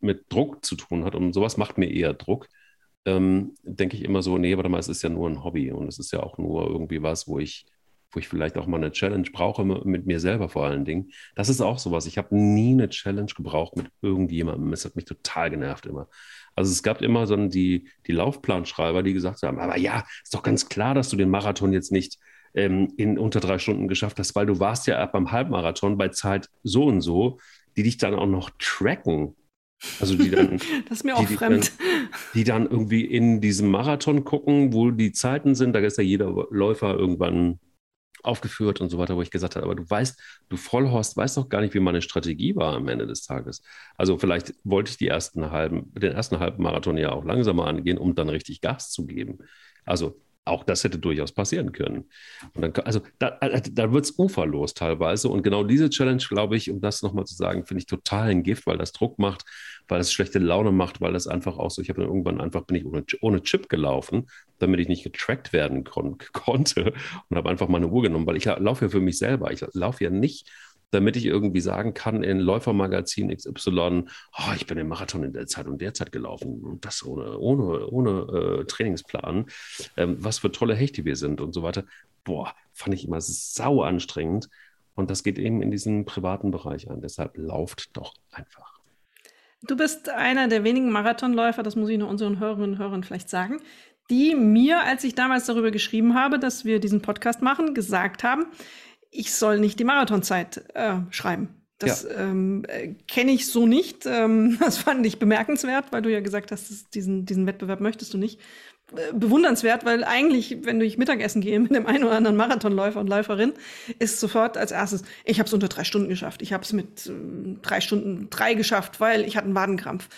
mit Druck zu tun hat, und sowas macht mir eher Druck, ähm, denke ich immer so, nee, warte mal, es ist ja nur ein Hobby und es ist ja auch nur irgendwie was, wo ich, wo ich vielleicht auch mal eine Challenge brauche mit mir selber vor allen Dingen. Das ist auch sowas. Ich habe nie eine Challenge gebraucht mit irgendjemandem. Es hat mich total genervt immer. Also es gab immer so die, die Laufplanschreiber, die gesagt haben, aber ja, ist doch ganz klar, dass du den Marathon jetzt nicht ähm, in unter drei Stunden geschafft hast, weil du warst ja beim Halbmarathon bei Zeit so und so, die dich dann auch noch tracken also die dann, [LAUGHS] das ist mir auch die, fremd. Die dann, die dann irgendwie in diesem Marathon gucken, wo die Zeiten sind. Da ist ja jeder Läufer irgendwann aufgeführt und so weiter, wo ich gesagt habe, aber du weißt, du Vollhorst weißt doch gar nicht, wie meine Strategie war am Ende des Tages. Also vielleicht wollte ich die ersten halben, den ersten halben Marathon ja auch langsamer angehen, um dann richtig Gas zu geben. Also auch das hätte durchaus passieren können. Und dann, also da, äh, da wird es uferlos teilweise. Und genau diese Challenge, glaube ich, um das nochmal zu sagen, finde ich total ein Gift, weil das Druck macht, weil es schlechte Laune macht, weil das einfach auch so, ich habe dann irgendwann einfach, bin ich ohne, ohne Chip gelaufen, damit ich nicht getrackt werden kon [LAUGHS] konnte und habe einfach meine Uhr genommen, weil ich laufe ja für mich selber. Ich laufe ja nicht damit ich irgendwie sagen kann in Läufermagazin XY, oh, ich bin den Marathon in der Zeit und der Zeit gelaufen und das ohne, ohne, ohne äh, Trainingsplan, ähm, was für tolle Hechte wir sind und so weiter. Boah, fand ich immer sau anstrengend. Und das geht eben in diesen privaten Bereich an. Deshalb lauft doch einfach. Du bist einer der wenigen Marathonläufer, das muss ich noch unseren Hörerinnen und Hörern vielleicht sagen, die mir, als ich damals darüber geschrieben habe, dass wir diesen Podcast machen, gesagt haben, ich soll nicht die Marathonzeit äh, schreiben. Das ja. ähm, äh, kenne ich so nicht. Ähm, [LAUGHS] das fand ich bemerkenswert, weil du ja gesagt hast, diesen, diesen Wettbewerb möchtest du nicht. Äh, bewundernswert, weil eigentlich, wenn ich Mittagessen gehe mit dem einen oder anderen Marathonläufer und Läuferin, ist sofort als erstes, ich habe es unter drei Stunden geschafft. Ich habe es mit äh, drei Stunden drei geschafft, weil ich hatte einen Wadenkrampf.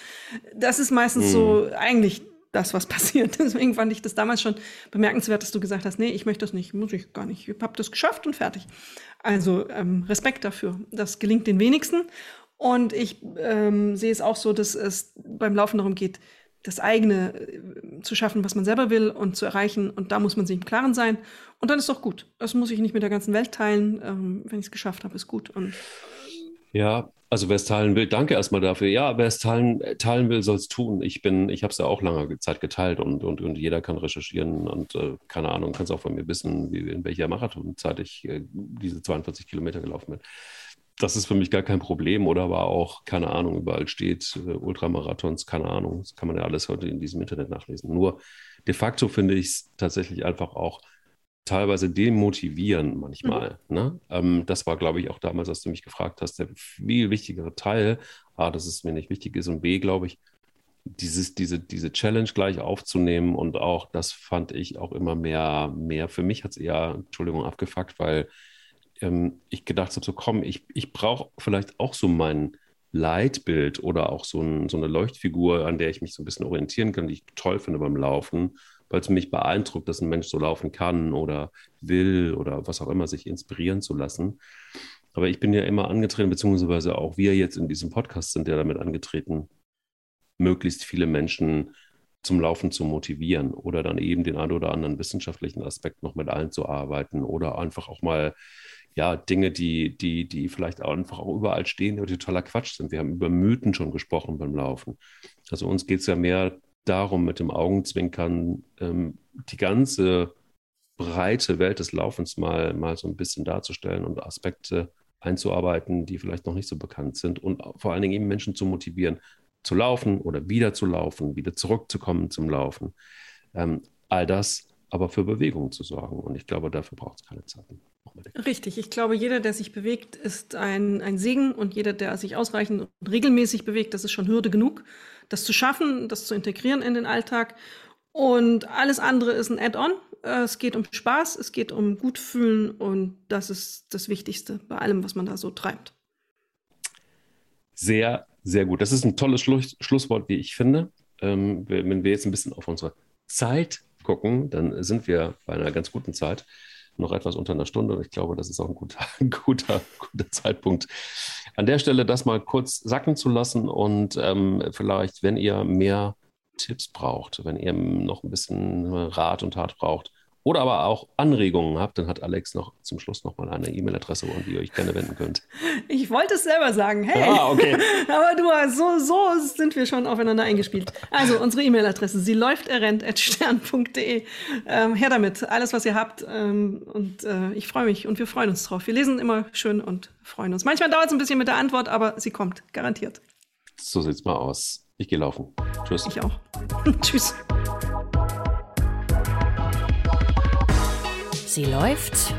Das ist meistens mhm. so eigentlich das, was passiert. [LAUGHS] Deswegen fand ich das damals schon bemerkenswert, dass du gesagt hast, nee, ich möchte das nicht, muss ich gar nicht. Ich habe das geschafft und fertig. Also ähm, Respekt dafür. Das gelingt den wenigsten. Und ich ähm, sehe es auch so, dass es beim Laufen darum geht, das eigene äh, zu schaffen, was man selber will und zu erreichen. Und da muss man sich im Klaren sein. Und dann ist doch gut. Das muss ich nicht mit der ganzen Welt teilen. Ähm, wenn ich es geschafft habe, ist gut. Und ja, also wer es teilen will, danke erstmal dafür. Ja, wer es teilen, teilen will, soll es tun. Ich bin, ich habe es ja auch lange Zeit geteilt und, und, und jeder kann recherchieren und äh, keine Ahnung, kann es auch von mir wissen, wie, in welcher Marathonzeit ich äh, diese 42 Kilometer gelaufen bin. Das ist für mich gar kein Problem oder war auch, keine Ahnung, überall steht, äh, Ultramarathons, keine Ahnung. Das kann man ja alles heute in diesem Internet nachlesen. Nur de facto finde ich es tatsächlich einfach auch teilweise demotivieren manchmal. Mhm. Ne? Ähm, das war, glaube ich, auch damals, als du mich gefragt hast, der viel wichtigere Teil. A, dass es mir nicht wichtig ist und B, glaube ich, dieses, diese, diese Challenge gleich aufzunehmen und auch, das fand ich auch immer mehr, mehr. Für mich hat es eher, Entschuldigung, abgefuckt, weil ähm, ich gedacht habe, so komm, ich, ich brauche vielleicht auch so mein Leitbild oder auch so, ein, so eine Leuchtfigur, an der ich mich so ein bisschen orientieren kann, die ich toll finde beim Laufen weil es mich beeindruckt, dass ein Mensch so laufen kann oder will oder was auch immer, sich inspirieren zu lassen. Aber ich bin ja immer angetreten, beziehungsweise auch wir jetzt in diesem Podcast sind ja damit angetreten, möglichst viele Menschen zum Laufen zu motivieren oder dann eben den einen oder anderen wissenschaftlichen Aspekt noch mit einzuarbeiten oder einfach auch mal ja, Dinge, die, die, die vielleicht auch einfach auch überall stehen, die totaler Quatsch sind. Wir haben über Mythen schon gesprochen beim Laufen. Also uns geht es ja mehr darum, mit dem Augenzwinkern ähm, die ganze breite Welt des Laufens mal, mal so ein bisschen darzustellen und Aspekte einzuarbeiten, die vielleicht noch nicht so bekannt sind und vor allen Dingen eben Menschen zu motivieren, zu laufen oder wieder zu laufen, wieder zurückzukommen zum Laufen. Ähm, all das aber für Bewegung zu sorgen. Und ich glaube, dafür braucht es keine Zeit. Richtig, ich glaube, jeder, der sich bewegt, ist ein, ein Segen und jeder, der sich ausreichend und regelmäßig bewegt, das ist schon Hürde genug, das zu schaffen, das zu integrieren in den Alltag. Und alles andere ist ein Add-on. Es geht um Spaß, es geht um Gutfühlen und das ist das Wichtigste bei allem, was man da so treibt. Sehr, sehr gut. Das ist ein tolles Schluss Schlusswort, wie ich finde. Ähm, wenn wir jetzt ein bisschen auf unsere Zeit gucken, dann sind wir bei einer ganz guten Zeit noch etwas unter einer Stunde. Und ich glaube, das ist auch ein guter, [LAUGHS] guter, guter Zeitpunkt. An der Stelle das mal kurz sacken zu lassen und ähm, vielleicht, wenn ihr mehr Tipps braucht, wenn ihr noch ein bisschen Rat und Tat braucht, oder aber auch Anregungen habt, dann hat Alex noch zum Schluss noch mal eine E-Mail-Adresse, an die ihr euch gerne wenden könnt. Ich wollte es selber sagen. Hey, ah, okay. [LAUGHS] aber du hast so, so sind wir schon aufeinander eingespielt. Also unsere E-Mail-Adresse, sie läuft errennt.stern.de. Ähm, her damit, alles, was ihr habt. Ähm, und äh, ich freue mich und wir freuen uns drauf. Wir lesen immer schön und freuen uns. Manchmal dauert es ein bisschen mit der Antwort, aber sie kommt, garantiert. So sieht's mal aus. Ich gehe laufen. Tschüss. Ich auch. [LAUGHS] Tschüss. Sie läuft,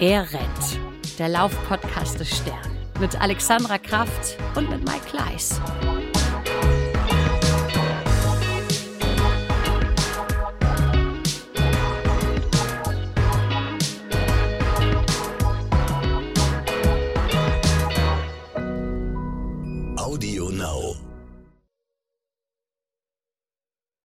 er rennt. Der Laufpodcast des Stern. Mit Alexandra Kraft und mit Mike Kleiss.